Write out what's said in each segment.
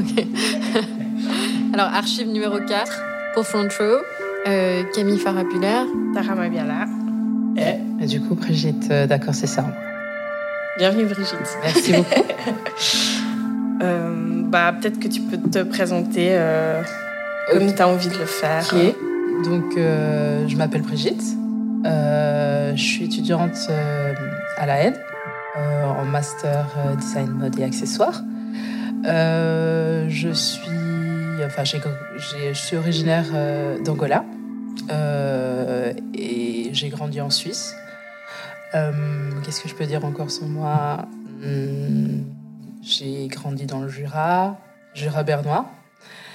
Ok. Alors, archive numéro 4 pour Front Row, euh, Camille Farapulaire. Tara Mabiala. Et, et du coup, Brigitte, euh, d'accord, c'est ça. Bienvenue Brigitte. Merci beaucoup. Euh, bah, Peut-être que tu peux te présenter euh, comme tu as envie de le faire. Ok. Donc, euh, je m'appelle Brigitte. Euh, je suis étudiante euh, à la euh, en master euh, design mode et accessoires. Euh, je suis, enfin, j'ai- je suis originaire euh, d'Angola euh, et j'ai grandi en Suisse. Qu'est-ce que je peux dire encore sur moi? Hmm, J'ai grandi dans le Jura, Jura bernois.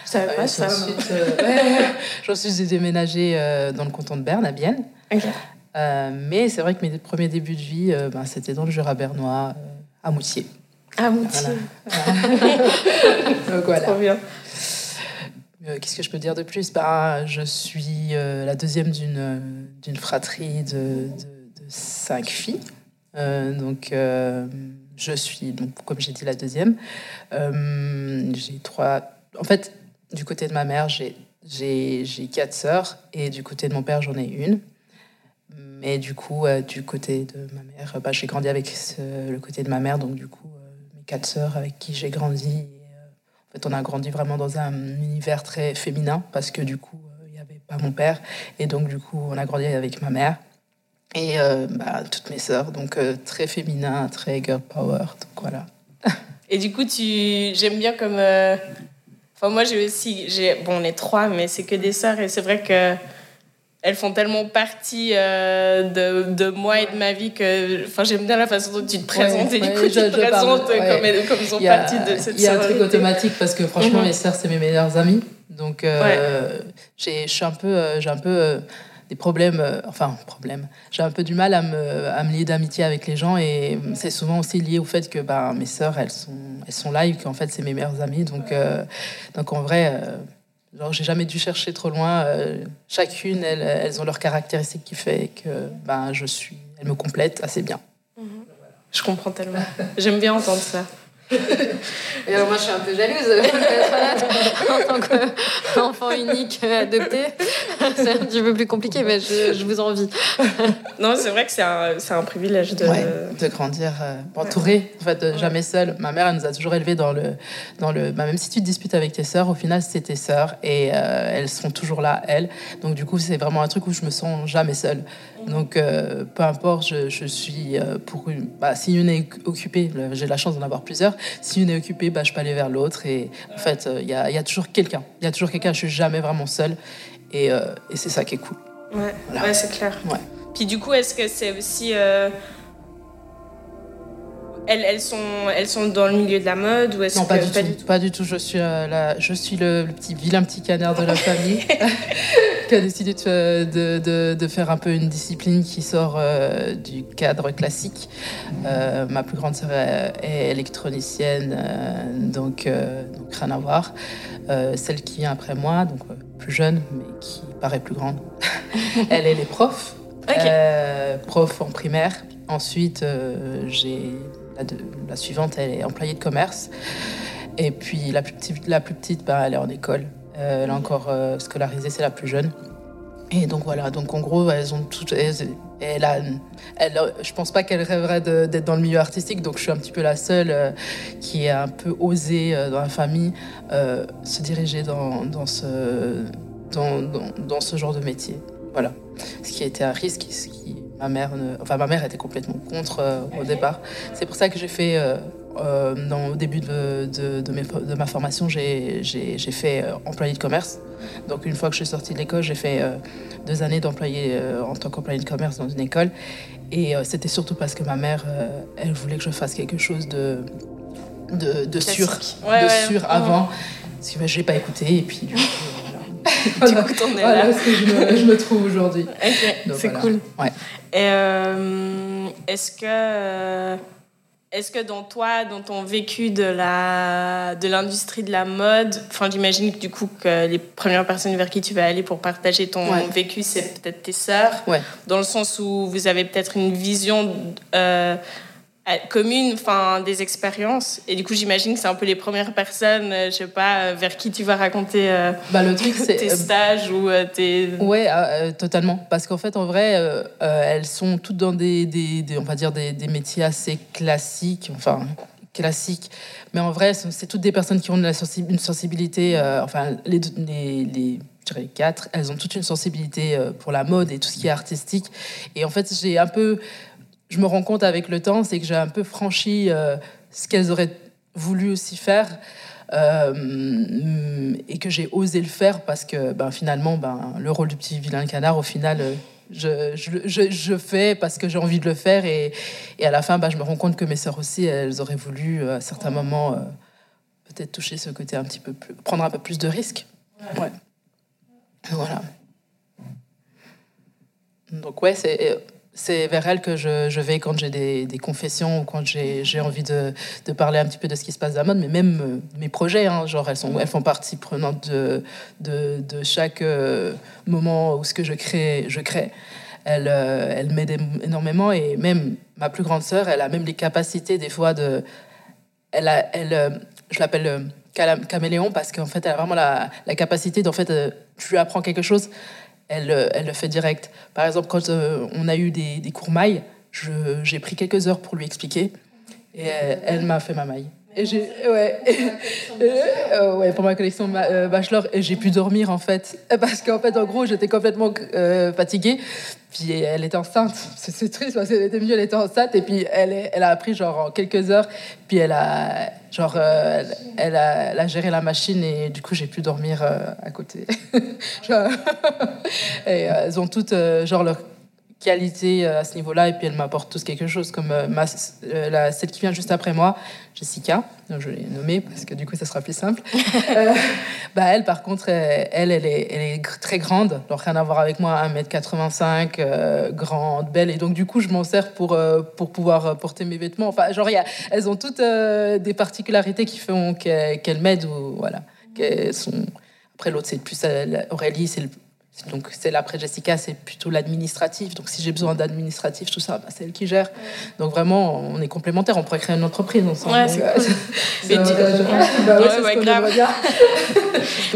Je savais pas ça. ensuite, euh, ouais, ensuite, j'ai déménagé euh, dans le canton de Berne, à Bienne. Mais c'est vrai que mes premiers débuts de vie, ben, c'était dans le Jura bernois, à Moutier. Ah, Moutier. Donc voilà. Trop bien. Euh, Qu'est-ce que je peux dire de plus? Ben, Je suis euh, la deuxième d'une euh, d'une fratrie de, de- de cinq filles. Euh, donc, je suis, donc, comme j'ai dit, la deuxième. J'ai trois. En fait, du côté de ma mère, j'ai quatre sœurs et du côté de mon père, j'en ai une. Mais du coup, du côté de ma mère, bah, j'ai grandi avec ce- le côté de ma mère, donc du coup, quatre sœurs avec qui j'ai grandi. euh, en fait, on a grandi vraiment dans un univers très féminin parce que du coup, euh, il n'y avait pas mon père. Et donc, du coup, on a grandi avec ma mère et euh, bah, toutes mes sœurs. Donc, très féminin, très girl power. Donc, voilà. Et du coup, tu... j'aime bien comme. Enfin, moi, j'ai aussi. Bon, on est trois, mais c'est que des sœurs. Et c'est vrai que. Elles font tellement partie euh, de, de moi et de ma vie que enfin, j'aime bien la façon dont tu te présentes et ouais, du coup je- tu te parle, présentes ouais. comme, ils sont a, partie de cette il y a un truc automatique parce que franchement, Mhm. mes sœurs, c'est mes meilleures amies. Donc, euh, j'ai, je suis un peu, euh, j'ai un peu euh, des problèmes, euh, enfin, problèmes. J'ai un peu du mal à me, à me lier d'amitié avec les gens et c'est souvent aussi lié au fait que bah, mes sœurs, elles sont, elles sont là et qu'en fait, c'est mes meilleures amies. Donc, euh, donc en vrai, euh, genre, j'ai jamais dû chercher trop loin. Euh, chacune, elles, elles ont leurs caractéristiques qui fait que ben, je suis, elles me complètent assez bien. Je comprends tellement. J'aime bien entendre ça. Et alors, moi, je suis un peu jalouse, en tant qu'enfant unique euh, adopté. C'est un petit peu plus compliqué, mais je, je vous envie. Non, c'est vrai que c'est un, c'est un privilège de. Ouais, de grandir euh, entourée, en fait, euh, jamais seule. Ma mère, elle nous a toujours élevés dans le, dans le. bah, même si tu te disputes avec tes sœurs, au final, c'est tes sœurs et euh, elles sont toujours là, elles. Donc du coup, c'est vraiment un truc où je me sens jamais seule. Donc euh, peu importe, je, je suis euh, pour une. Bah, si une est occupée, j'ai la chance d'en avoir plusieurs. Si une est occupée, bah, je peux aller vers l'autre et en fait, euh, il y, a, il y a toujours quelqu'un. Il y a toujours quelqu'un. Je suis jamais vraiment seule et, euh, et c'est ça qui est cool. Ouais, Voilà. ouais c'est clair. Ouais. Puis du coup, est-ce que c'est aussi. Elles, elles, sont, elles sont dans le milieu de la mode ou est-ce Non, que pas du, tout, Pas du tout. Je suis, euh, la- je suis le, le petit vilain petit canard de la famille qui a décidé de, de, de- de faire un peu une discipline qui sort euh, du cadre classique. Euh, ma plus grande sœur est, électronicienne, donc, donc rien à voir. Celle qui vient après moi, donc plus jeune, mais qui paraît plus grande, elle est les profs. Ok. Euh, prof en primaire. Ensuite, j'ai la, suivante, elle est employée de commerce. Et puis la plus petite, bah, elle est en école. Euh, elle est encore euh, scolarisée, c'est la plus jeune. Et donc voilà, donc en gros, elles ont toutes. elles- Elle je pense pas qu'elle rêverait d'être dans le milieu artistique, donc je suis un petit peu la seule euh, qui a un peu osé dans la famille se diriger dans, ce, genre de métier. Voilà. Ce qui a été un risque, ma mère, ne- enfin ma mère était complètement contre euh, au départ. C'est pour ça que j'ai fait, euh, euh, dans, au début de, de, de mes fo- de ma formation, j'ai fait euh, employé de commerce. Donc une fois que je suis sortie de l'école, j'ai fait deux années d'employé en tant qu'employé de commerce dans une école. Et c'était surtout parce que ma mère, elle voulait que je fasse quelque chose de, de, de sûr. Ouais, de ouais. sûr avant. Parce que bah, je n'ai pas écouté et puis du coup, Du coup, t'en es voilà là. ce que je me, je me trouve aujourd'hui. Ok, Donc, c'est voilà. cool. Ouais. Euh, est-ce que, euh, est-ce que dans toi, dans ton vécu de la de l'industrie de la mode, enfin, j'imagine que du coup que les premières personnes vers qui tu vas aller pour partager ton Ouais. vécu, c'est peut-être tes sœurs, Ouais. dans le sens où vous avez peut-être une vision euh, communes, enfin des expériences. Et du coup, j'imagine que c'est un peu les premières personnes, je sais pas, vers qui tu vas raconter bah, le truc, tes stages ou tes. Ouais, totalement. Parce qu'en fait, en vrai, elles sont toutes dans des, des, on va dire des, des métiers assez classiques. Enfin, classique. Mais en vrai, c'est toutes des personnes qui ont une sensibilité, euh, enfin, les, les, les, dirais quatre, elles ont toute une sensibilité euh, pour la mode et tout ce qui est artistique. Et en fait, j'ai un peu, je me rends compte avec le temps, c'est que j'ai un peu franchi euh, ce qu'elles auraient voulu aussi faire. et que j'ai osé le faire parce que ben, finalement, ben, le rôle du petit vilain canard, au final, je, je, je, fais parce que j'ai envie de le faire et, et à la fin, bah, je me rends compte que mes sœurs aussi, elles auraient voulu euh, à certains moments euh, peut-être toucher ce côté un petit peu plus, prendre un peu plus de risques. Ouais. Voilà. Donc ouais, c'est c'est vers elle que je, vais quand j'ai des, confessions ou quand j'ai envie de, parler un petit peu de ce qui se passe dans la mode, mais même euh, mes projets, hein, genre elles, sont, elles font partie prenante de, chaque euh, moment où ce que je crée, je crée. Elle, euh, elle m'aide énormément et même ma plus grande sœur, elle a même les capacités des fois de... Elle a, elle, je l'appelle caméléon parce qu'en fait, elle a vraiment la, capacité d'en fait, je lui apprends quelque chose, elle, euh, elle le fait direct. Par exemple, quand euh, on a eu des, des cours mailles, j'ai pris quelques heures pour lui expliquer et elle, m'a fait ma maille. Et j'ai, ouais, euh, ouais, pour ma collection bachelor, et j'ai pu dormir en fait, parce qu'en fait, en gros, j'étais complètement fatiguée. Puis elle était enceinte. C'est triste parce qu'elle était mieux, elle était enceinte. Et puis elle, elle a appris genre en quelques heures. Puis elle a, genre, euh, elle, a, elle, a, géré la machine et du coup j'ai pu dormir euh, à côté. et euh, elles ont toutes genre leur qualité euh, à ce niveau-là. Et puis, elle m'apporte tous quelque chose, comme euh, ma, euh, la, celle qui vient juste après moi, Jessica. Je l'ai nommée parce que du coup, ça sera plus simple. bah, elle, par contre, elle, elle est, elle est très grande. Donc, rien à voir avec moi, 1m85, grande, belle. Et donc, du coup, je m'en sers pour, pour pouvoir porter mes vêtements. Enfin, genre, y a, elles ont toutes des particularités qui font qu'elles m'aident. Ou, voilà. sont... Après, l'autre, c'est plus Aurélie, c'est le donc celle après Jessica, c'est plutôt l'administratif. Donc si j'ai besoin d'administratif, tout ça, bah, c'est elle qui gère. Donc vraiment, on est complémentaires. On pourrait créer une entreprise ensemble. Ouais, c'est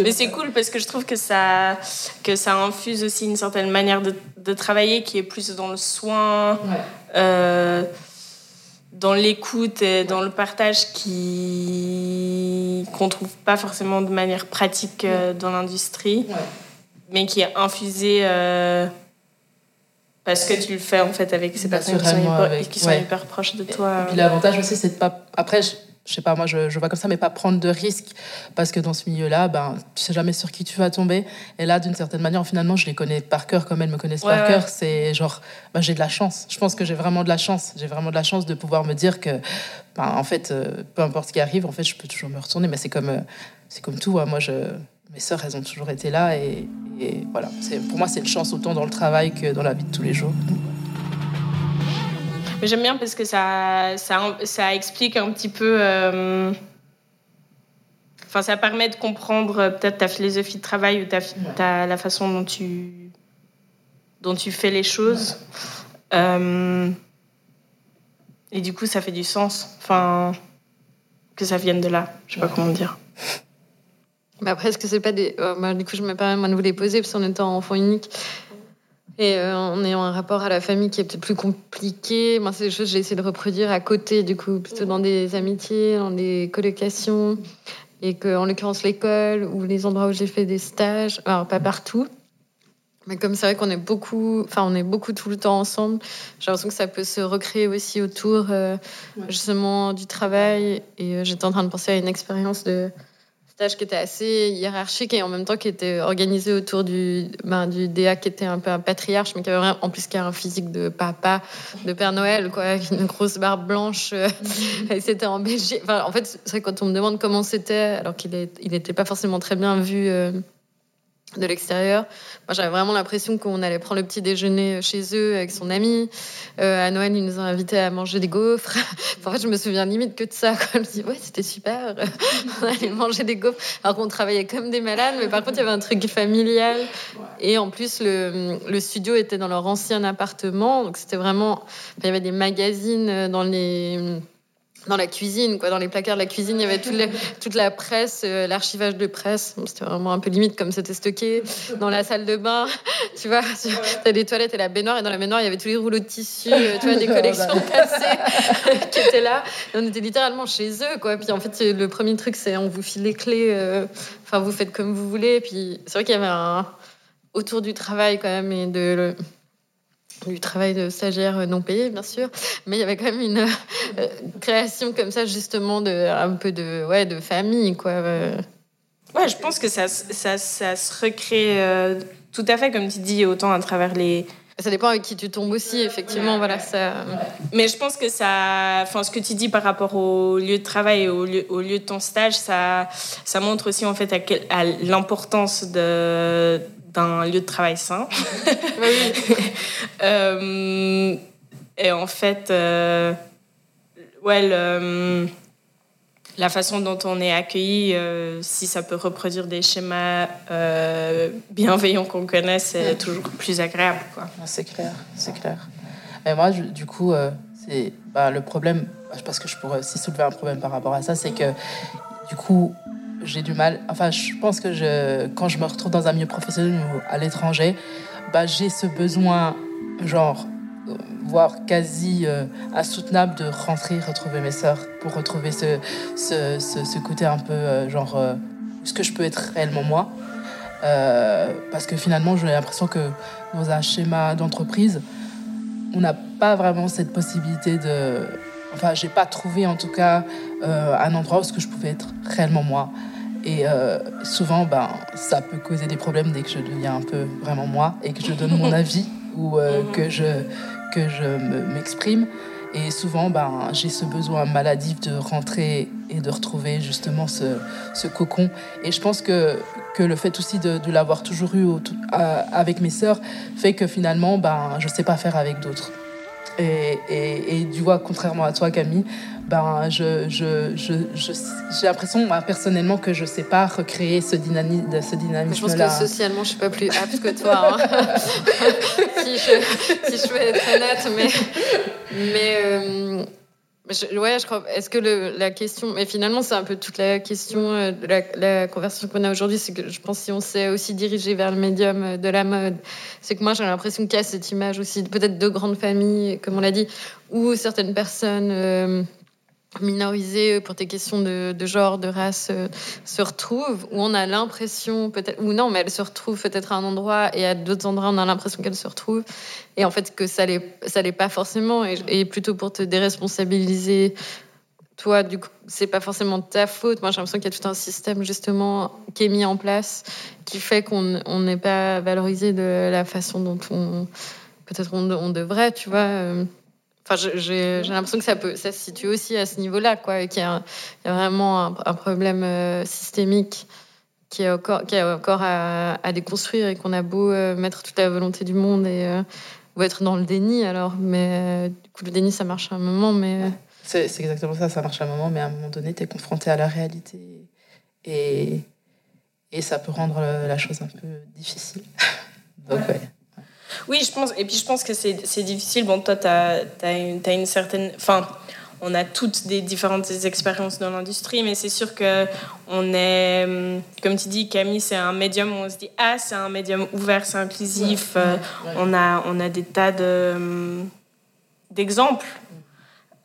Mais c'est cool parce que je trouve que ça, que ça infuse aussi une certaine manière de, de travailler qui est plus dans le soin, euh, dans l'écoute et dans le partage qui qu'on trouve pas forcément de manière pratique euh, dans l'industrie mais qui est infusé euh, parce que tu le fais en fait avec ces personnes qui sont, hyper, qui sont hyper proches de toi. Et puis l'avantage aussi, c'est de pas. Après, je, je sais pas, moi je, je, vois comme ça, mais pas prendre de risques parce que dans ce milieu-là, ben, tu sais jamais sur qui tu vas tomber. Et là, d'une certaine manière, finalement, je les connais par cœur comme elles me connaissent par cœur. C'est genre, ben, j'ai de la chance. Je pense que j'ai vraiment de la chance. J'ai vraiment de la chance de pouvoir me dire que, ben, en fait, euh, peu importe ce qui arrive, en fait, je peux toujours me retourner. Mais c'est comme, euh, c'est comme tout. Hein. Moi, je mes sœurs, elles ont toujours été là. Et, voilà, pour moi, c'est une chance autant dans le travail que dans la vie de tous les jours. Mais j'aime bien parce que ça, ça, ça, explique un petit peu. Euh, enfin, ça permet de comprendre euh, peut-être ta philosophie de travail ou ta, la façon dont tu, dont tu fais les choses. Euh, et du coup, ça fait du sens. Enfin, que ça vienne de là. Je sais pas comment dire. Bah après, est-ce que c'est pas des. Euh, du coup, je me permets de vous les poser, parce qu'en étant enfant unique et euh, en ayant un rapport à la famille qui est peut-être plus compliqué, moi, c'est des choses que j'ai essayé de reproduire à côté, du coup, plutôt dans des amitiés, dans des colocations, et que, en l'occurrence, l'école ou les endroits où j'ai fait des stages, alors pas partout. Mais comme c'est vrai qu'on est beaucoup, enfin on est beaucoup tout le temps ensemble, j'ai l'impression que ça peut se recréer aussi autour euh, justement du travail. Et j'étais en train de penser à une expérience de qui était assez hiérarchique et en même temps qui était organisé autour du, ben, du DA qui était un peu un patriarche, mais qui avait en plus qui a un physique de papa, de Père Noël, quoi, avec une grosse barbe blanche. Euh, et c'était en Belgique. Enfin, en fait, c'est vrai quand on me demande comment c'était, alors qu'il n'était il pas forcément très bien vu. Euh, de l'extérieur. Moi, j'avais vraiment l'impression qu'on allait prendre le petit déjeuner chez eux avec son ami. Euh, à Noël, ils nous ont invités à manger des gaufres. en fait, je me souviens limite que de ça. Je me dis, ouais, c'était super. On allait manger des gaufres. Alors qu'on travaillait comme des malades, mais par contre, il y avait un truc familial. Et en plus, le, le studio était dans leur ancien appartement. Donc, c'était vraiment. Il y avait des magazines dans les dans la cuisine, quoi, dans les placards de la cuisine, il y avait toute la, toute la presse, euh, l'archivage de presse. C'était vraiment un peu limite comme c'était stocké. Dans la salle de bain, tu vois, tu as des toilettes et la baignoire, et dans la baignoire, il y avait tous les rouleaux de tissu, euh, tu vois, des collections passées qui étaient là. Et on était littéralement chez eux, quoi. Puis en fait, le premier truc, c'est on vous file les clés, euh, enfin, vous faites comme vous voulez. Puis c'est vrai qu'il y avait un autour du travail quand même et de du travail de stagiaire non payé, bien sûr, mais il y avait quand même une euh, création comme ça, justement, de, un peu de, ouais, de famille, quoi. Ouais, je pense que ça, ça, ça se recrée euh, tout à fait, comme tu dis, autant à travers les... Ça dépend avec qui tu tombes aussi, effectivement, voilà, ça... Mais je pense que ça... Enfin, ce que tu dis par rapport au lieu de travail et au lieu, au lieu de ton stage, ça, ça montre aussi, en fait, à, à l'importance de d'un lieu de travail sain. oui. euh, et en fait, euh, ouais, le, la façon dont on est accueilli, euh, si ça peut reproduire des schémas bienveillants qu'on connaît, c'est toujours plus agréable. Quoi. C'est clair, c'est clair. Et moi, du coup, c'est bah, le problème, je pense que je pourrais aussi soulever un problème par rapport à ça, c'est que du coup, j'ai du mal. Enfin, je pense que je, quand je me retrouve dans un milieu professionnel ou à l'étranger, bah, j'ai ce besoin, genre, voire quasi euh, insoutenable de rentrer, retrouver mes sœurs, pour retrouver ce, ce, ce, côté un peu, euh, genre, euh, ce que je peux être réellement moi. parce que finalement, j'ai l'impression que dans un schéma d'entreprise, on n'a pas vraiment cette possibilité de Enfin, j'ai pas trouvé en tout cas euh, un endroit où ce que je pouvais être réellement moi. Et euh, souvent, ben, ça peut causer des problèmes dès que je deviens un peu vraiment moi et que je donne mon avis ou euh, que je, que je m'exprime. Et souvent, ben, j'ai ce besoin maladif de rentrer et de retrouver justement ce, ce cocon. Et je pense que, que le fait aussi de, de l'avoir toujours eu avec mes sœurs fait que finalement, ben, je ne sais pas faire avec d'autres. Et, et, et, du coup, contrairement à toi, Camille, ben, je, je, je, j'ai l'impression, moi, personnellement, que je ne sais pas recréer ce, dynamisme, ce dynamisme-là. Je pense que socialement, je ne suis pas plus apte que toi. Hein. si, je, si je veux être honnête, mais. mais euh, ouais, je crois. Est-ce que la question. Mais finalement, c'est un peu toute la question euh, de la, la conversation qu'on a aujourd'hui. C'est que je pense si on s'est aussi dirigé vers le médium euh, de la mode, c'est que moi, j'ai l'impression qu'il y a cette image aussi, peut-être de grandes familles, comme on l'a dit, où certaines personnes. Euh, minorisés pour tes questions de, genre, de race, euh, se retrouvent, où on a l'impression, peut-être, ou non, mais elles se retrouvent peut-être à un endroit et à d'autres endroits, on a l'impression qu'elles se retrouvent. Et en fait, que ça ne ça l'est pas forcément. Et, plutôt pour te déresponsabiliser, toi, du coup, c'est pas forcément ta faute. Moi, j'ai l'impression qu'il y a tout un système, justement, qui est mis en place, qui fait qu'on n'est pas valorisé de la façon dont on, peut-être on, on devrait, tu vois. Euh, j'ai l'impression que ça, peut, ça se situe aussi à ce niveau-là, quoi, qu'il y, a vraiment un, problème euh, systémique qui est encore, qui est encore à, déconstruire et qu'on a beau euh, mettre toute la volonté du monde et euh, ou être dans le déni alors, mais du coup le déni ça marche à un moment, mais c'est exactement ça, ça marche à un moment, mais à un moment donné tu es confronté à la réalité et et ça peut rendre la chose un peu difficile. Donc ouais. Oui, je pense. Et puis je pense que c'est difficile. Bon, toi, tu as, as, une certaine. Enfin, on a toutes des différentes expériences dans l'industrie, mais c'est sûr que on est, comme tu dis, Camille, c'est un médium où on se dit ah, c'est un médium ouvert, c'est inclusif. Euh, on a, on a des tas de d'exemples.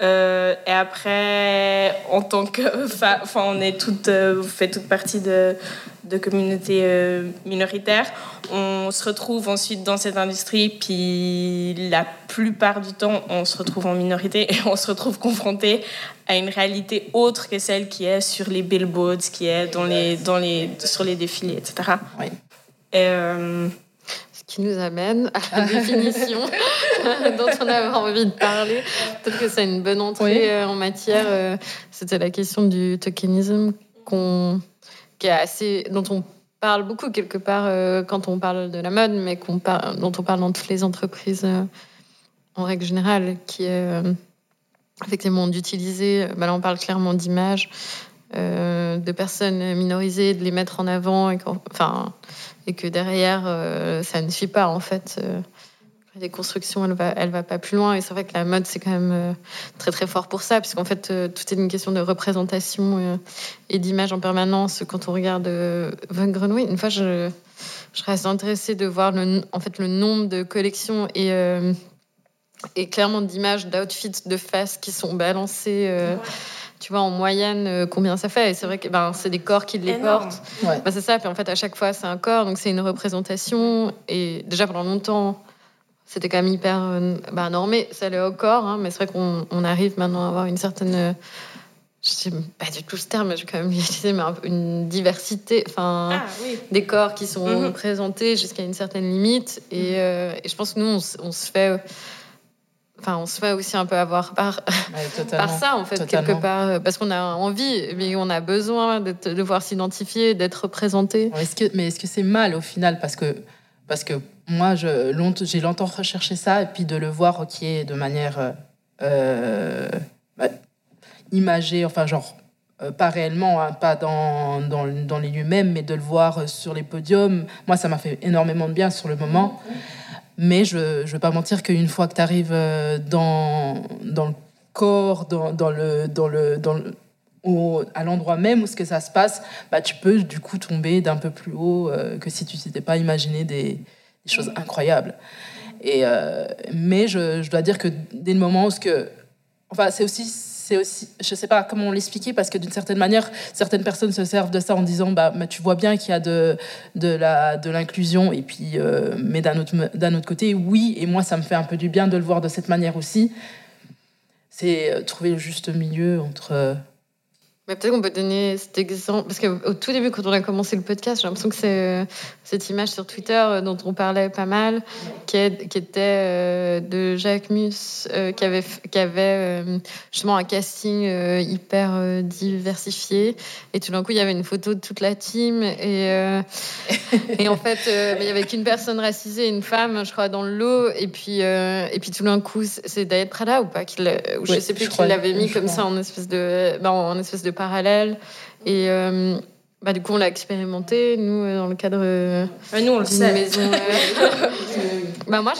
Euh, et après, en tant que, enfin, on est toutes, euh, fait toute partie de, de communautés euh, minoritaires. On se retrouve ensuite dans cette industrie, puis la plupart du temps, on se retrouve en minorité et on se retrouve confronté à une réalité autre que celle qui est sur les billboards, qui est dans les, dans les, sur les défilés, etc. Oui. Et, qui nous amène à la définition dont on avait envie de parler. Peut-être que c'est une bonne entrée euh, en matière. Euh, c'était la question du tokenisme qu'on, qui est assez, dont on parle beaucoup quelque part quand on parle de la mode, mais qu'on parle, dont on parle dans toutes les entreprises en règle générale, qui est effectivement d'utiliser, bah là on parle clairement d'images, euh, de personnes minorisées, de les mettre en avant, et, que derrière, euh, ça ne suit pas en fait. Euh, les constructions, elle va, elle va pas plus loin. Et c'est vrai que la mode, c'est quand même très très fort pour ça, puisqu'en fait, tout est une question de représentation et d'image en permanence. Quand on regarde Von Grenoy, une fois, je, je reste intéressée de voir le, en fait, le nombre de collections et clairement d'images, d'outfits, de faces qui sont balancées. Tu vois, en moyenne, euh, combien ça fait Et c'est vrai que ben, c'est des corps qui les portent. Ben, c'est ça. Puis en fait, à chaque fois, c'est un corps, donc c'est une représentation. Et déjà, pendant longtemps, c'était quand même hyper euh, ben, normé. Ça allait au corps, hein, mais c'est vrai qu'on arrive maintenant à avoir une certaine. je sais pas du tout ce terme, mais je vais quand même l'utiliser, mais une diversité, enfin, ah, des corps qui sont mm-hmm. représentés jusqu'à une certaine limite. Et, mm-hmm. et, je pense que nous, on, on se fait Enfin, on se fait aussi un peu avoir par, par ça, en fait, quelque part. Parce qu'on a envie, mais on a besoin de devoir s'identifier, d'être représenté. Est-ce que, mais est-ce que c'est mal au final? Parce que, parce que moi, j'ai longtemps recherché ça, et puis de le voir qui est de manière euh, euh, bah, imagée, enfin, genre, euh, pas réellement, hein, pas dans, dans, dans les lieux mêmes, mais de le voir sur les podiums, moi, ça m'a fait énormément de bien sur le moment. Mais je ne veux pas mentir qu'une fois que tu arrives euh, dans, dans le corps, dans, dans le, dans le, dans le, à l'endroit même où ce que ça se passe, bah, tu peux du coup tomber d'un peu plus haut euh, que si tu t'étais pas imaginé des, des, choses incroyables. Et, euh, mais je, je, dois dire que dès le moment où ce que... Enfin, c'est aussi c'est aussi, je sais pas comment l'expliquer, parce que d'une certaine manière, certaines personnes se servent de ça en disant, bah, tu vois bien qu'il y a de, de l'inclusion, et puis, euh, mais d'un autre, d'un autre côté, oui, et moi, ça me fait un peu du bien de le voir de cette manière aussi. C'est euh, trouver le juste milieu entre euh, mais peut-être qu'on peut donner cet exemple, parce qu'au tout début, quand on a commencé le podcast, j'ai l'impression que c'est euh, cette image sur Twitter euh, dont on parlait pas mal, qui, qui était euh, de Jacques Mus, qui avait, qui avait justement un casting hyper diversifié. Et tout d'un coup, il y avait une photo de toute la team. Et, et en fait, il n'y avait qu'une personne racisée, une femme, je crois, dans le lot. Et puis, et puis tout d'un coup, c'est David Prada ou pas Je ne sais plus qui l'avait mis comme ça en espèce de, ben, en espèce de parallèle. Et euh, bah, du coup, on l'a expérimenté, nous, euh, dans le cadre euh, nous, on le sait. maison. bah, moi,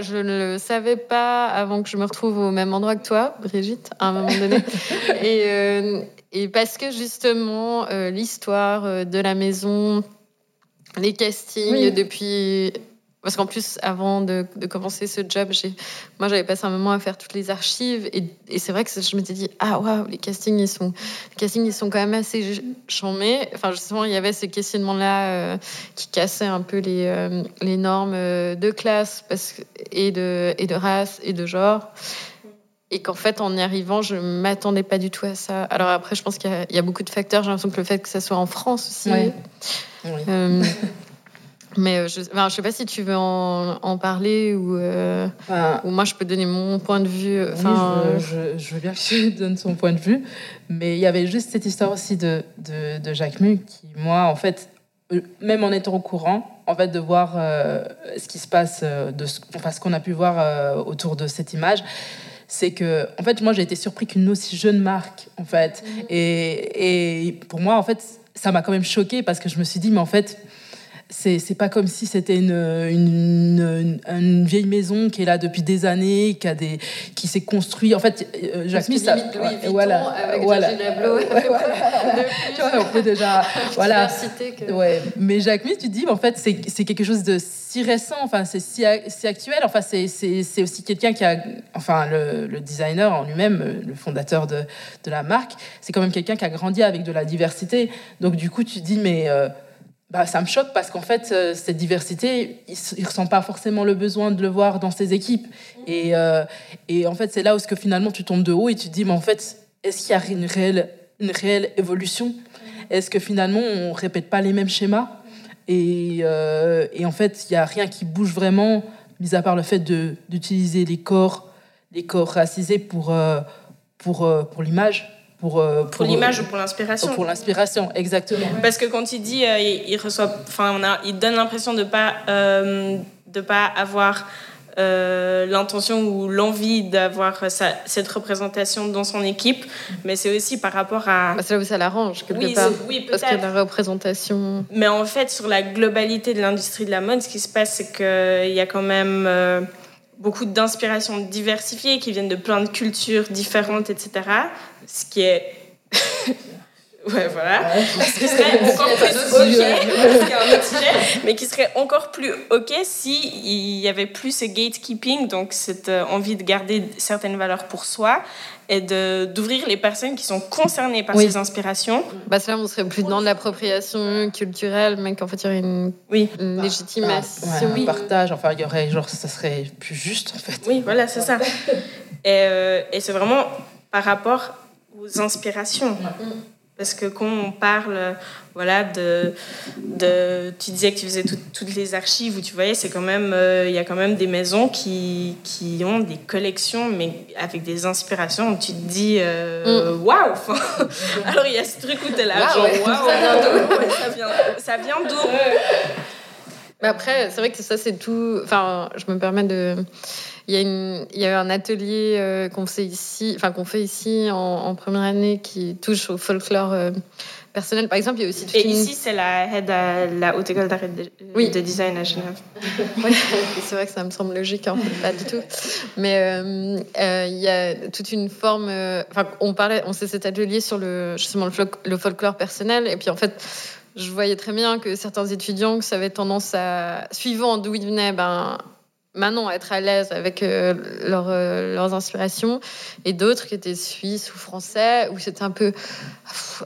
je ne le savais pas avant que je me retrouve au même endroit que toi, Brigitte, à un moment donné. et, et parce que justement, l'histoire de la maison, les castings depuis parce qu'en plus, avant de, commencer ce job, moi, j'avais passé un moment à faire toutes les archives. Et, c'est vrai que je m'étais dit, ah waouh, les castings, ils sont, les castings, ils sont quand même assez chambés. Enfin, justement, il y avait ce questionnement-là euh, qui cassait un peu les, euh, les normes euh, de classe parce, et, de, et de race et de genre. Et qu'en fait, en y arrivant, je ne m'attendais pas du tout à ça. Alors après, je pense qu'il y, a beaucoup de facteurs. J'ai l'impression que le fait que ça soit en France aussi. Oui. Mais euh, je ne sais pas si tu veux en, en parler ou, euh, ou, moi je peux donner mon point de vue. Enfin, je, je, veux bien que tu donnes son point de vue. Mais il y avait juste cette histoire aussi de, de, de Jacques Mu qui, moi, en fait, euh, même en étant au courant, en fait, de voir ce qui se passe, de ce, enfin, ce qu'on a pu voir autour de cette image, c'est que, en fait, moi j'ai été surpris qu'une aussi jeune marque, en fait. Mm-hmm. Et, et pour moi, en fait, ça m'a quand même choqué parce que je me suis dit, mais en fait, c'est pas comme si c'était une, une, une, vieille maison qui est là depuis des années, qui a des qui s'est construit. En fait, euh, Jacques Louis Vuitton voilà, avec voilà, tu vois, on peut déjà voilà. Ouais, mais Jacques Mies, tu dis, en fait, c'est quelque chose de si récent. Enfin, c'est si, si, actuel. Enfin, c'est aussi quelqu'un qui a, enfin, le, le designer en lui-même, le fondateur de, de la marque, c'est quand même quelqu'un qui a grandi avec de la diversité. Donc, du coup, tu dis, mais euh, bah, ça me choque parce qu'en fait, euh, cette diversité, il ne ressent pas forcément le besoin de le voir dans ses équipes. Et, euh, et en fait, c'est là où que finalement tu tombes de haut et tu te dis, mais en fait, est-ce qu'il y a une réelle, une réelle évolution? Est-ce que finalement, on répète pas les mêmes schémas? Et, euh, et, en fait, il n'y a rien qui bouge vraiment, mis à part le fait d'utiliser les corps, les corps racisés pour, pour, pour l'image pour, euh, pour, l'image ou pour l'inspiration. Pour l'inspiration, exactement. Parce que quand il dit, euh, il, reçoit, enfin, on a, il donne l'impression de pas, euh, de pas avoir l'intention ou l'envie d'avoir cette représentation dans son équipe, mais c'est aussi par rapport à. Bah, c'est là où ça l'arrange quelque oui, part. Oui, parce que la représentation. Mais en fait, sur la globalité de l'industrie de la mode, ce qui se passe, c'est qu'il y a quand même beaucoup d'inspirations diversifiées qui viennent de plein de cultures différentes, etc. Ce qui est. ouais, voilà. Ce qui serait encore plus OK, mais qui serait encore plus OK s'il y avait plus ce gatekeeping, donc cette euh, envie de garder certaines valeurs pour soi, et d'ouvrir les personnes qui sont concernées par ces inspirations. Bah, là, on serait plus dans l'appropriation culturelle, mais qu'en fait, il y aurait une, oui. légitimation. un partage, enfin, il y aurait, genre, ça serait plus juste, en fait. Oui, voilà, c'est ça. et, euh, et c'est vraiment par rapport aux inspirations. Mm. Parce que quand on parle voilà, de, de. Tu disais que tu faisais toutes les archives où tu voyais, c'est quand même. Euh, il y a quand même des maisons qui, qui ont des collections, mais avec des inspirations où tu te dis euh, mm. waouh wow! Alors il y a ce truc où tu es là, genre ça vient d'où? Ça vient d'où? Mais après, c'est vrai que ça, c'est tout. Enfin, je me permets de. Il y a, une, il y a un atelier euh, qu'on fait ici, enfin qu'on fait ici en, première année qui touche au folklore euh, personnel. Par exemple, il y a aussi. Et ici, c'est la head à la haute école d'art de, oui. de design à Genève. oui, c'est vrai que ça me semble logique, en fait, pas du tout. Mais euh, il y a toute une forme. Enfin, on parlait, on sait cet atelier sur le justement le, le folklore personnel, et puis en fait je voyais très bien que certains étudiants, que ça avait tendance à, suivant d'où ils venaient, ben, maintenant être à l'aise avec euh, euh, leurs inspirations et d'autres qui étaient suisses ou français où c'était un peu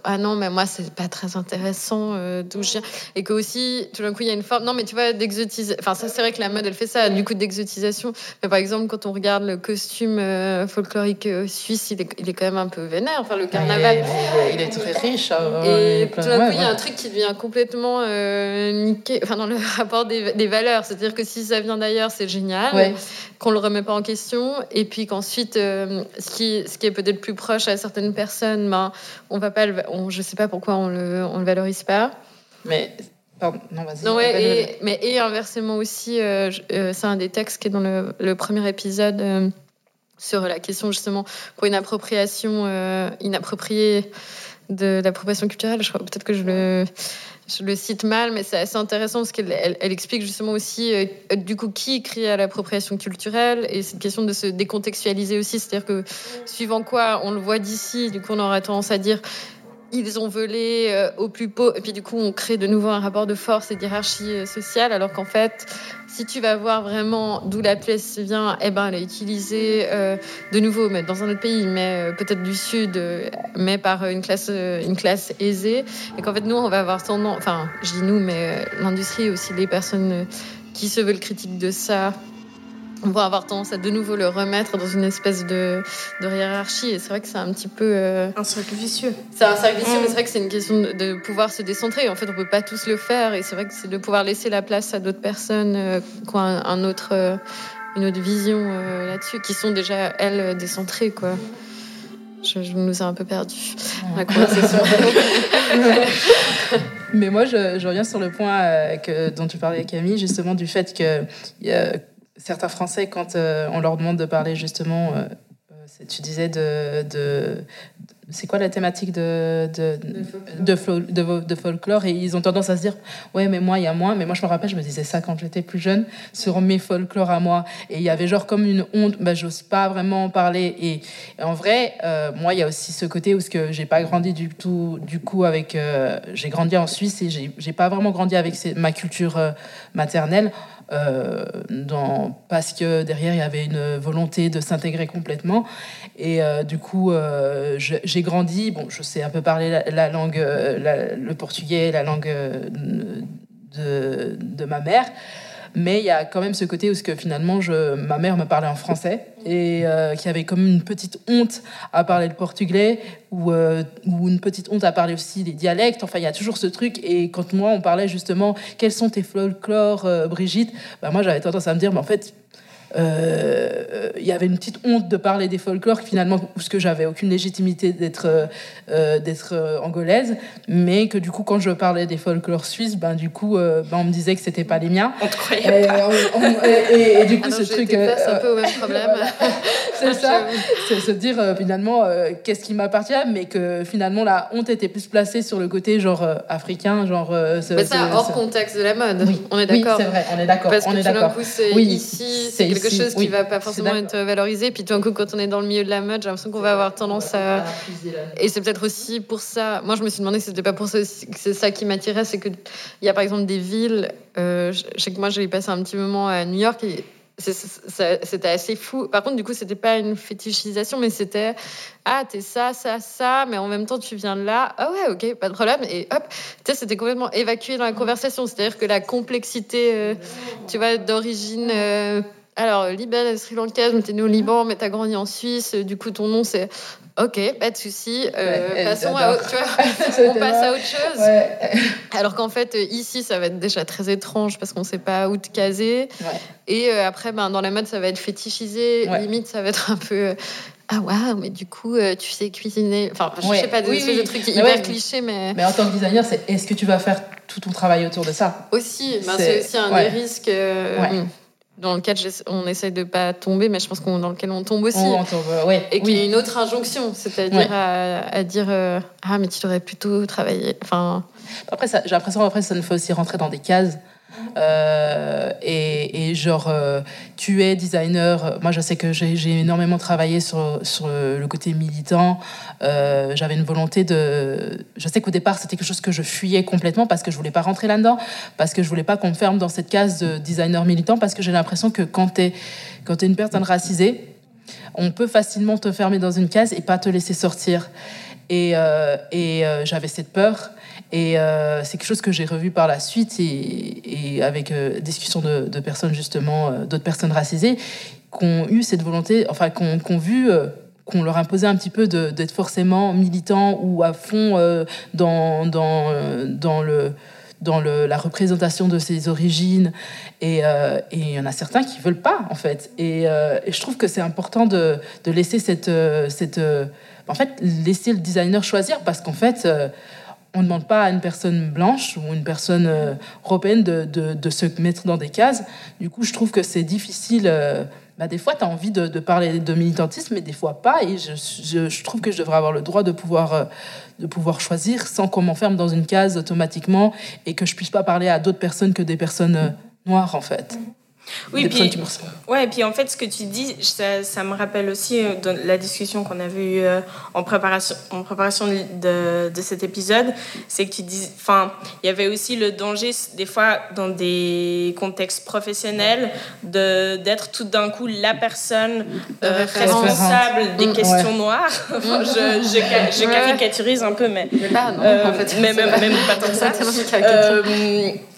ah non mais moi c'est pas très intéressant euh, d'où je viens. Et que aussi tout d'un coup il y a une forme non mais tu vois d'exotisation enfin ça c'est vrai que la mode elle fait ça du coup d'exotisation. Mais par exemple quand on regarde le costume folklorique suisse il est, il est, quand même un peu vénère. Enfin le carnaval. Il est, très riche hein, et tout d'un coup il y a un truc qui devient complètement niqué enfin dans le rapport des, des valeurs. C'est à dire que si ça vient d'ailleurs c'est génial, qu'on le remet pas en question, et puis qu'ensuite, euh, ce, qui, ce qui est peut-être plus proche à certaines personnes, ben, on va pas, on, je sais pas pourquoi on le, on le valorise pas. Mais Pardon, non, vas-y. Non, et, mais et inversement aussi, euh, euh, c'est un des textes qui est dans le, le premier épisode sur la question justement pour une appropriation inappropriée de l'appropriation culturelle. Je crois peut-être que je le je le cite mal, mais c'est assez intéressant parce qu'elle elle, explique justement aussi euh, du coup qui crie à l'appropriation culturelle et c'est une question de se décontextualiser aussi, c'est-à-dire que suivant quoi on le voit d'ici, du coup on aurait tendance à dire ils ont volé euh, au plus beau. Et puis du coup on crée de nouveau un rapport de force et d'hierarchie euh, sociale alors qu'en fait si tu vas voir vraiment d'où la pièce vient eh ben elle est utilisée euh, de nouveau mais dans un autre pays mais peut-être du sud mais par une classe une classe aisée. Et qu'en fait nous on va avoir tendance enfin je dis nous mais l'industrie aussi les personnes qui se veulent critiques de ça on va avoir tendance à de nouveau le remettre dans une espèce de, de hiérarchie. Et c'est vrai que c'est un petit peu. Euh, un cercle vicieux. C'est un cercle vicieux, mais c'est vrai que c'est une question de, pouvoir se décentrer. En fait, on peut pas tous le faire. Et c'est vrai que c'est de pouvoir laisser la place à d'autres personnes euh, qui ont un, autre, euh, une autre vision là-dessus, qui sont déjà, elles, décentrées, quoi. Je, nous ai un peu la conversation. Mais moi, je, je, reviens sur le point que, dont tu parlais, Camille, justement, du fait que certains Français, quand euh, on leur demande de parler justement, euh, euh, tu disais de, de, c'est quoi la thématique de de, de, de, folklore? Et ils ont tendance à se dire ouais mais moi il y a moins. Mais moi je me rappelle je me disais ça quand j'étais plus jeune sur mes folklores à moi. Et il y avait genre comme une honte bah j'ose pas vraiment en parler. Et, en vrai moi il y a aussi ce côté où ce que j'ai pas grandi du tout du coup avec j'ai grandi en Suisse et j'ai pas vraiment grandi avec ma culture maternelle dans, parce que derrière, il y avait une volonté de s'intégrer complètement. Et euh, du coup, euh, j'ai grandi, bon, je sais un peu parler la, langue, le portugais, la langue de, de ma mère. Mais il y a quand même ce côté où ce que finalement, je, ma mère me parlait en français et euh, qui avait comme une petite honte à parler le portugais ou, euh, ou une petite honte à parler aussi les dialectes. Enfin, il y a toujours ce truc. Et quand moi, on parlait justement, quels sont tes folklores, euh, Brigitte bah, Moi, j'avais tendance à me dire, mais en fait, il y avait une petite honte de parler des folklores, finalement, parce que j'avais aucune légitimité d'être euh, d'être angolaise, mais que du coup, quand je parlais des folklores suisses, ben, du coup, ben, on me disait que c'était pas les miens. On te croyait et, pas. et, du coup, ce truc. c'est un peu au même problème. c'est ça, c'est se dire finalement qu'est-ce qui m'appartient, mais que finalement la honte était plus placée sur le côté genre africain, genre. mais ça, hors contexte de la mode. Oui. On est d'accord. Oui, c'est vrai, on est d'accord. Parce que on est coup, c'est ici, c'est quelque chose qui va pas forcément être valorisé. Puis tout d'un coup, quand on est dans le milieu de la mode, j'ai l'impression qu'on va avoir tendance à. Et c'est peut-être aussi pour ça. Moi, je me suis demandé si c'était pas pour ça que c'est ça qui m'attirait. C'est qu'il y a par exemple des villes. Euh, je sais que moi, j'ai passé un petit moment à New York et c'était assez fou. Par contre, du coup, c'était pas une fétichisation, mais c'était ah, t'es ça, ça, ça, mais en même temps, tu viens de là. Ah ouais, ok, pas de problème. Et hop, tu sais, c'était complètement évacué dans la conversation. C'est-à-dire que la complexité, euh, tu vois, d'origine. Euh, alors, libane, sri lankaise, mais t'es né au Liban, mais t'as grandi en Suisse, du coup, ton nom, c'est Ok, pas de souci. Euh, passons à autre, tu vois, on passe à autre chose. Alors qu'en fait, ici, ça va être déjà très étrange parce qu'on ne sait pas où te caser. Et euh, après, ben, dans la mode, ça va être fétichisé. Limite, ça va être un peu. Euh, ah waouh, mais du coup, tu sais cuisiner. Enfin, je sais pas, des oui, de trucs hyper clichés, mais. Mais en tant que designer, c'est est-ce que tu vas faire tout ton travail autour de ça? Aussi, ben, c'est aussi un des risques. Hmm dans lequel on essaye de pas tomber, mais je pense qu'on dans lequel on tombe aussi. On tombe, ouais. Et qu'il y a une autre injonction, c'est-à-dire à, dire euh, ah mais tu devrais plutôt travailler. Enfin. Après, j'ai l'impression après ça nous fait aussi rentrer dans des cases. Euh, et, genre, euh, tu es designer. Moi, je sais que j'ai énormément travaillé sur, le côté militant. Euh, j'avais une volonté de. Je sais qu'au départ, c'était quelque chose que je fuyais complètement parce que je voulais pas rentrer là-dedans, parce que je voulais pas qu'on me ferme dans cette case de designer militant, parce que j'ai l'impression que quand tu es, quand es une personne racisée, on peut facilement te fermer dans une case et pas te laisser sortir. Et, et j'avais cette peur. Et euh, c'est quelque chose que j'ai revu par la suite et, avec euh, discussion de, personnes justement, euh, d'autres personnes racisées, qui ont eu cette volonté, enfin, qui ont, vu qu'on leur imposait un petit peu d'être forcément militant ou à fond dans, dans, dans, le, dans le, la représentation de ses origines. Et il y en a certains qui veulent pas, en fait. Et, et je trouve que c'est important de, de, laisser cette... cette en fait, laisser le designer choisir parce qu'en fait on ne demande pas à une personne blanche ou une personne euh, européenne de, se mettre dans des cases. Du coup, je trouve que c'est difficile. Euh, bah, des fois, tu as envie de, parler de militantisme, mais des fois pas. Et je, je, trouve que je devrais avoir le droit de pouvoir, euh, de pouvoir choisir sans qu'on m'enferme dans une case automatiquement et que je puisse pas parler à d'autres personnes que des personnes noires, en fait. Oui, puis, ouais, et puis en fait, ce que tu dis, ça, ça me rappelle aussi euh, dans la discussion qu'on avait eue euh, en préparation, en préparation de, de cet épisode, c'est que tu dis, enfin, il y avait aussi le danger, des fois, dans des contextes professionnels, de, d'être tout d'un coup la personne euh, responsable des questions noires. je, je, je, caricaturise un peu, mais. Mais pas, non, en fait. Mais même, même pas tant que ça.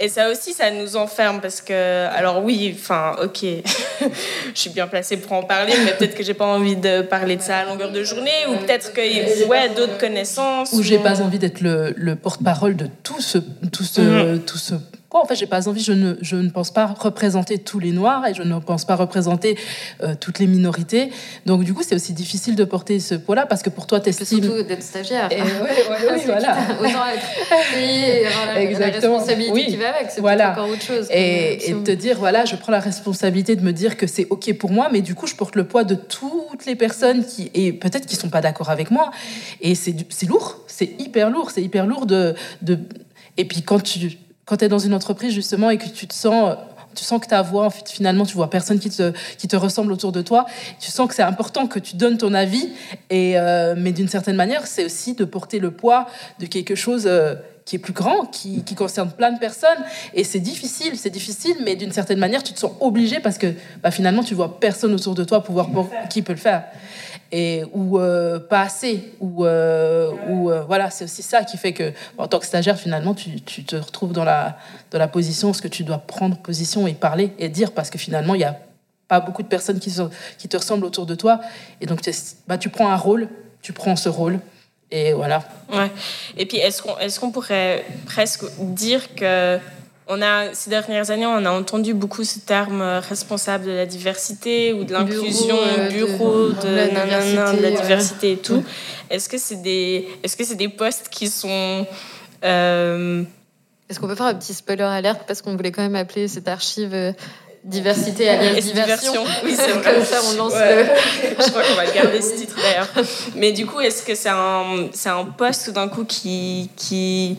Et ça aussi, ça nous enferme parce que, alors oui, enfin, ok, je suis bien placée pour en parler, mais peut-être que j'ai pas envie de parler de ça à longueur de journée, ou peut-être que, ouais, d'autres connaissances. Ou, j'ai pas envie d'être le, le porte-parole de tout ce, tout ce, mm-hmm. tout ce En fait, j'ai pas envie, je ne, je ne pense pas représenter tous les Noirs et je ne pense pas représenter euh, toutes les minorités. Donc, du coup, c'est aussi difficile de porter ce poids-là parce que pour toi, tu estimes. Surtout d'être stagiaire. Et, ouais, oui, voilà. Autant être payé la, Exactement. la responsabilité qui va avec, c'est voilà. encore autre chose. Et, et te dire, voilà, je prends la responsabilité de me dire que c'est OK pour moi, mais du coup, je porte le poids de toutes les personnes qui, et peut-être qui sont pas d'accord avec moi. Et c'est lourd, c'est hyper lourd, c'est hyper lourd de, de. Et puis, quand tu quand tu es dans une entreprise justement et que tu te sens tu sens que ta voix, finalement, tu vois personne qui te, ressemble autour de toi. Tu sens que c'est important que tu donnes ton avis. Euh, mais d'une certaine manière, c'est aussi de porter le poids de quelque chose euh, qui est plus grand, qui, qui, concerne plein de personnes. Et c'est difficile, c'est difficile, mais d'une certaine manière, tu te sens obligé parce que bah, finalement, tu vois personne autour de toi pouvoir pour, qui peut le faire. Et ou euh, pas assez ou euh, ou euh, voilà c'est aussi ça qui fait que en tant que stagiaire finalement tu, tu, te retrouves dans la dans la position ce que tu dois prendre position et parler et dire parce que finalement il y a pas beaucoup de personnes qui qui te ressemblent autour de toi. Et donc bah, tu prends un rôle tu prends ce rôle et voilà. Ouais. Et puis est-ce qu'on est-ce qu'on pourrait presque dire que on a, ces dernières années, on a entendu beaucoup ce terme euh, responsable de la diversité ou de l'inclusion, bureau, de, la de la diversité et tout. Est-ce que c'est des, est-ce que c'est des postes qui sont euh, Est-ce qu'on peut faire un petit spoiler alerte parce qu'on voulait quand même appeler cette archive euh, diversité alias diversion. Oui, c'est vrai. Comme ça, on lance le... Je crois qu'on va garder ce titre d'ailleurs. Mais du coup, est-ce que c'est un, c'est un poste tout d'un coup qui, qui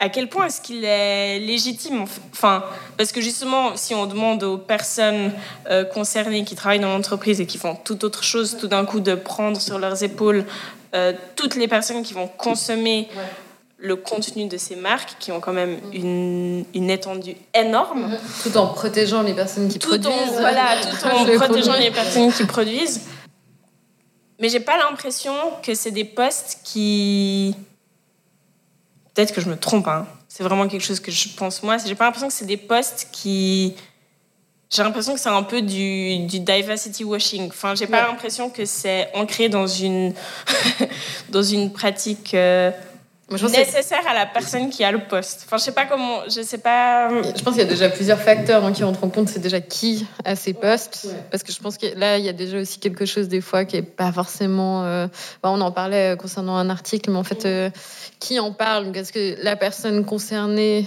à quel point est-ce qu'il est légitime Enfin, parce que justement, si on demande aux personnes euh, concernées qui travaillent dans l'entreprise et qui font toute autre chose, tout d'un coup, de prendre sur leurs épaules euh, toutes les personnes qui vont consommer le contenu de ces marques, qui ont quand même une, une étendue énorme. Tout en protégeant les personnes qui tout produisent. En, voilà, tout en protégeant les personnes qui produisent. Mais j'ai pas l'impression que c'est des postes qui peut-être que je me trompe, hein. c'est vraiment quelque chose que je pense moi. J'ai pas l'impression que c'est des postes qui. J'ai l'impression que c'est un peu du, du diversity washing. Enfin, j'ai pas l'impression que c'est ancré dans une, dans une pratique. Euh, nécessaire à la personne qui a le poste. Enfin, je sais pas comment, je sais pas. Je pense qu'il y a déjà plusieurs facteurs hein, qui rentrent en compte. C'est déjà qui a ces postes, parce que je pense que là, il y a déjà aussi quelque chose des fois qui est pas forcément. Euh, on en parlait concernant un article, mais en fait, euh, qui en parle? Est-ce que la personne concernée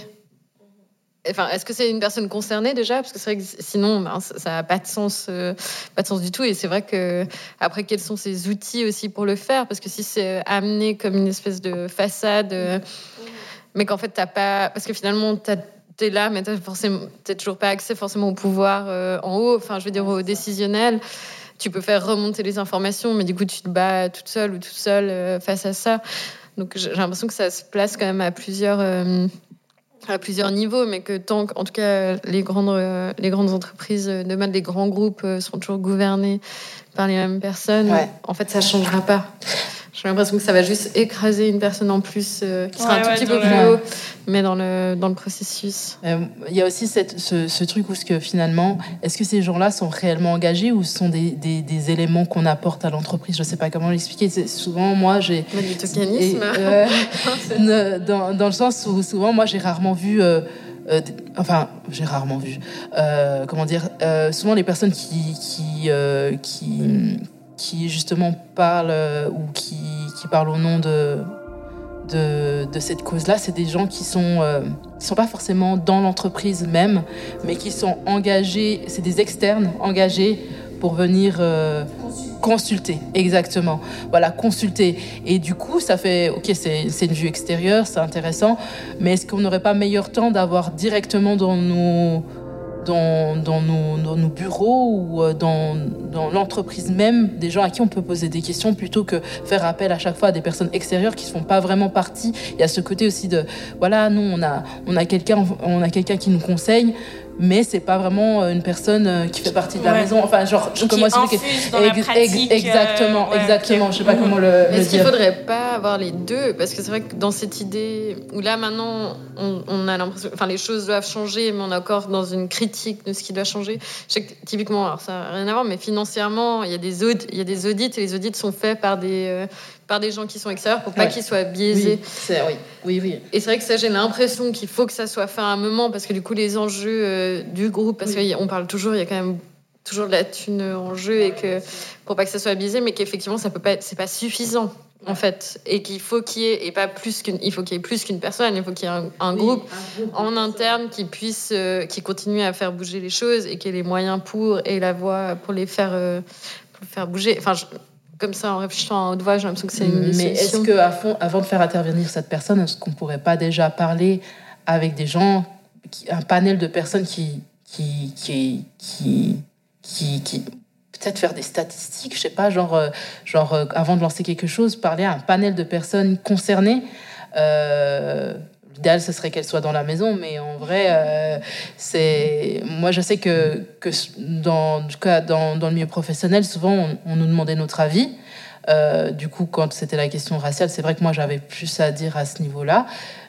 Enfin, est-ce que c'est une personne concernée déjà? Parce que c'est vrai que sinon, ben, ça n'a pas de sens, euh, pas de sens du tout. Et c'est vrai que après, quels sont ces outils aussi pour le faire? Parce que si c'est amené comme une espèce de façade, euh, mais qu'en fait t'as pas, parce que finalement tu es là, mais t'as forcément, toujours pas accès forcément au pouvoir euh, en haut. Enfin, je veux dire au décisionnel. Tu peux faire remonter les informations, mais du coup tu te bats toute seule ou toute seule face à ça. Donc j'ai l'impression que ça se place quand même à plusieurs à plusieurs niveaux, mais que tant qu'en tout cas les grandes, euh, les grandes entreprises, euh, demain les grands groupes euh, seront toujours gouvernés par les mêmes personnes, en fait ça ne changera pas. J'ai l'impression que ça va juste écraser une personne en plus euh, qui sera un tout petit peu plus haut, mais dans le, dans le processus. Euh, il y a aussi cette, ce, ce, truc où ce que finalement, est-ce que ces gens-là sont réellement engagés ou ce sont des, des, des éléments qu'on apporte à l'entreprise? Je ne sais pas comment l'expliquer. Souvent, moi, j'ai. Du tokenisme. Euh, dans, dans, le sens où souvent, moi, j'ai rarement vu. Euh, enfin, j'ai rarement vu. Euh, comment dire Souvent, les personnes qui qui, qui qui justement parlent euh, ou qui, qui parlent au nom de, de, de cette cause-là, c'est des gens qui sont, euh, sont pas forcément dans l'entreprise même, mais qui sont engagés, c'est des externes engagés pour venir euh, consulter. Exactement. Voilà, consulter. Et du coup, ça fait, ok, c'est une vue extérieure, c'est intéressant, mais est-ce qu'on n'aurait pas meilleur temps d'avoir directement dans nos dans, nos, bureaux ou euh, dans, l'entreprise même des gens à qui on peut poser des questions plutôt que faire appel à chaque fois à des personnes extérieures qui ne font pas vraiment partie. Il y a ce côté aussi de voilà, nous on a, on a quelqu'un qui nous conseille, mais c'est pas vraiment euh, une personne euh, qui fait partie de la maison. Enfin, genre, je comment expliquer Exactement, euh, exactement. Je sais pas comment le. Est-ce qu'il faudrait pas avoir les deux? Parce que c'est vrai que dans cette idée où là maintenant, on, a l'impression, enfin, les choses doivent changer, mais on est encore dans une critique de ce qui doit changer. Je sais que typiquement, alors ça n'a rien à voir, mais financièrement, il y a des audits, il y a des audits et les audits sont faits par des par des gens qui sont extérieurs pour pas qu'ils soient biaisés. Oui, oui. oui, oui. Et c'est vrai que ça, j'ai l'impression qu'il faut que ça soit fait à un moment parce que du coup, les enjeux euh, du groupe, parce qu'on parle toujours, il y a quand même toujours de la thune en jeu et que pour pas que ça soit biaisé, mais qu'effectivement, ça peut pas, c'est pas suffisant en fait, et qu'il faut qu'il y ait et pas plus qu'une, il faut qu'il y ait plus qu'une personne, il faut qu'il y ait un, groupe, en interne qui puisse, euh, qui continue à faire bouger les choses et qui ait les moyens pour et la voix pour les faire, euh, pour faire bouger. Enfin, comme ça, en réfléchissant à haute voix, j'ai l'impression que c'est une Mais est-ce que, avant de faire intervenir cette personne, est-ce qu'on pourrait pas déjà parler avec des gens, un panel de personnes qui, qui, qui, qui, qui, qui peut-être faire des statistiques, je sais pas, genre, euh, genre euh, avant de lancer quelque chose, parler à un panel de personnes concernées. Euh, L'idéal, ce serait qu'elle soit dans la maison, mais en vrai, euh, c'est. Moi, je sais que, dans, dans, dans le milieu professionnel, souvent, on, nous demandait notre avis. Euh, du coup, quand c'était la question raciale, c'est vrai que moi, j'avais plus à dire à ce niveau-là.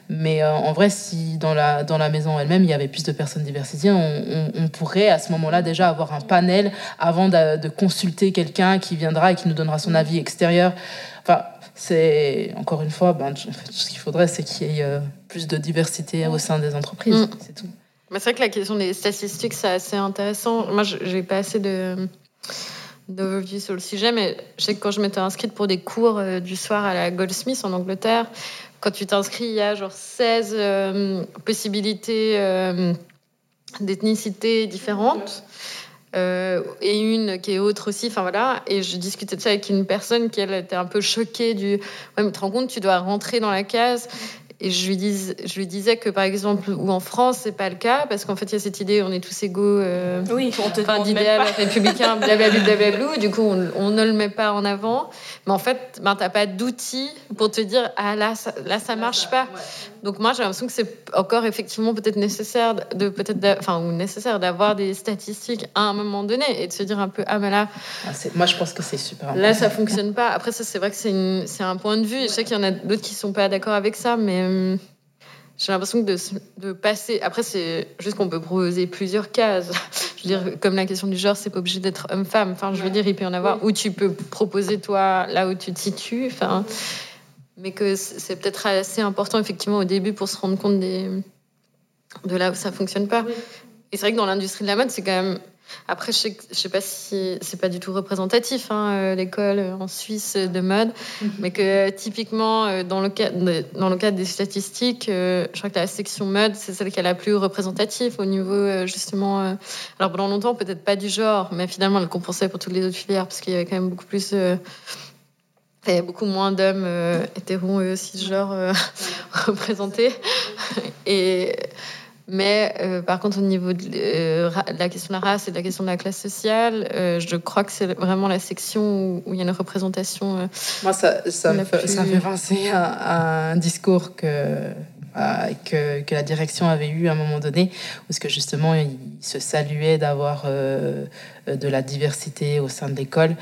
Mais euh, en vrai, si dans la, dans la maison elle-même, il y avait plus de personnes diversifiées, on, on, pourrait à ce moment-là déjà avoir un panel avant de, consulter quelqu'un qui viendra et qui nous donnera son avis extérieur. Enfin, c'est encore une fois, ben, ce qu'il faudrait, c'est qu'il y ait plus de diversité au sein des entreprises. Mm. C'est tout. c'est vrai que la question des statistiques, c'est assez intéressant. Moi, je n'ai pas assez de d'overview sur le sujet, mais je sais que quand je m'étais inscrite pour des cours euh, du soir à la Goldsmith en Angleterre, quand tu t'inscris, il y a genre 16 euh, possibilités d'ethnicité différentes. Euh, et une qui est autre aussi. Enfin voilà. Et je discutais de ça avec une personne qui elle était un peu choquée du. Ouais, mais tu te rends compte, tu dois rentrer dans la case. Et je lui, dis, je lui disais que, par exemple, ou en France, c'est pas le cas, parce qu'en fait, il y a cette idée, on est tous égaux. Euh, oui, on te enfin, d'idéal républicain, blablabla, Du coup, on, on, ne le met pas en avant. Mais en fait, ben, tu n'as pas d'outils pour te dire, ah là, ça, là, ça marche pas. Donc, moi, j'ai l'impression que c'est encore effectivement peut-être nécessaire, de, peut-être, enfin, ou nécessaire d'avoir des statistiques à un moment donné et de se dire un peu, ah, mais là. Ah, moi, je pense que c'est super important. Là, ça fonctionne pas. Après, ça, c'est vrai que c'est un point de vue. Je sais qu'il y en a d'autres qui sont pas d'accord avec ça, mais euh, j'ai l'impression que de, de, passer. Après, c'est juste qu'on peut proposer plusieurs cases. Je veux dire, comme la question du genre, c'est pas obligé d'être homme-femme. Enfin, je veux dire, il peut y en avoir où tu peux proposer toi là où tu te situes. Enfin, mais que c'est peut-être assez important effectivement au début pour se rendre compte des, de là où ça fonctionne pas. Et c'est vrai que dans l'industrie de la mode, c'est quand même après, je sais, sais pas si c'est pas du tout représentatif, hein, euh, l'école en Suisse de mode, mhm. mais que typiquement, euh, dans le, cadre, dans le cadre des statistiques, euh, je crois que la section mode, c'est celle qui est la plus représentative au niveau, justement. alors, pendant longtemps, peut-être pas du genre, mais finalement, elle compensait pour toutes les autres filières, parce qu'il y avait quand même beaucoup plus. il y avait beaucoup moins d'hommes hétéros et aussi genre représentés. Et mais euh, par contre, au niveau euh, de, la question de la race et de la question de la classe sociale, euh, je crois que c'est vraiment la section où, il y a une représentation. Moi, ça, ça, me fait, ça fait penser à, un discours que, que, que, la direction avait eu à un moment donné, où que justement, il se saluait d'avoir de la diversité au sein de l'école.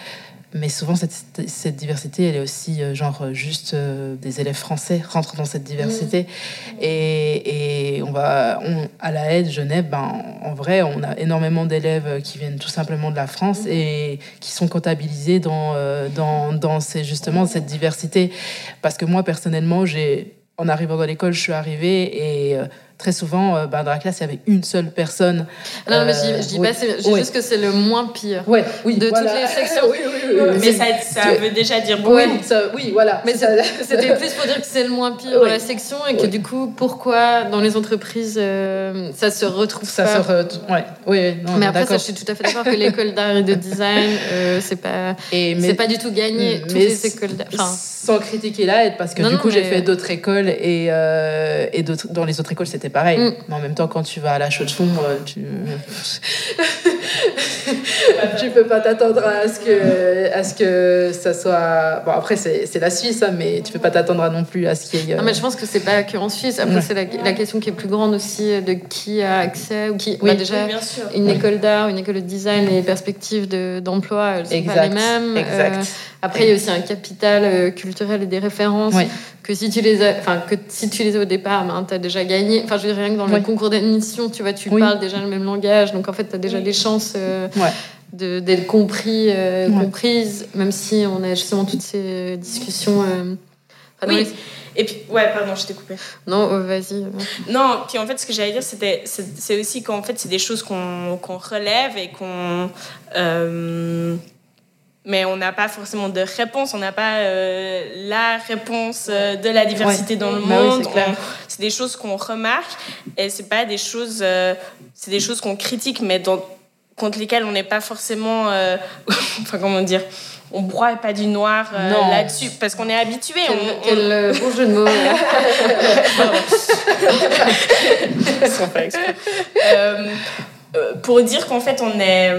Mais souvent, cette, cette, diversité, elle est aussi euh, genre euh, juste euh, des élèves français rentrent dans cette diversité. Mmh. Et, et, on va, on, à la aide Genève, ben, en vrai, on a énormément d'élèves qui viennent tout simplement de la France mmh. et qui sont comptabilisés dans, dans, dans ces, justement cette diversité. Parce que moi, personnellement, j'ai, en arrivant dans l'école, je suis arrivée et très souvent, euh, bah, dans la classe, il y avait une seule personne. Non, mais je, dis pas, je dis juste que c'est le moins pire ouais, oui, de toutes les sections. oui, oui, mais ça, ça veut déjà dire beaucoup. Oui, oui voilà. Mais c'était plus pour dire que c'est le moins pire dans la section et que du coup, pourquoi dans les entreprises, euh, ça se retrouve ça pas. Se ouais. Oui, non, mais après, ça, je suis tout à fait d'accord que l'école d'art et de design, euh, c'est pas, c'est pas du tout gagné. Toutes les écoles sans critiquer là, parce que du coup, j'ai fait d'autres écoles et, et dans les autres écoles, c'était pareil. Mm. Mais en même temps, quand tu vas à la chaux de fond, euh, tu. tu peux pas t'attendre à ce que à ce que ça soit bon après c'est la Suisse hein, mais tu peux pas t'attendre non plus à ce qu'il y ait non mais je pense que c'est pas que en Suisse après c'est la, question qui est plus grande aussi de qui a accès ou qui oui. Bah, déjà une école d'art une école de design les perspectives d'emploi elles sont pas les mêmes exact. Euh, après il y a aussi un capital euh, culturel et des références que si tu les as, enfin que si tu les as au départ ben, tu as déjà gagné enfin je veux dire rien que dans le concours d'admission tu vois tu parles déjà le même langage donc en fait tu as déjà des chances d'être compris, euh, comprise, même si on a justement toutes ces discussions. Euh, oui. Et puis, ouais, pardon, je t'ai coupé. Non, oh, vas-y. Non, puis en fait, ce que j'allais dire, c'était, c'est aussi qu'en fait, c'est des choses qu'on relève et qu'on. Euh, mais on n'a pas forcément de réponse, on n'a pas la réponse de la diversité dans le bah monde. c'est des choses qu'on remarque et c'est pas des choses, c'est des choses qu'on critique, mais dans contre lesquels on n'est pas forcément, euh, enfin comment dire, on broie pas du noir euh, là-dessus parce qu'on est habitué. Quel, quel euh, beau jeu de mots. pour dire qu'en fait on est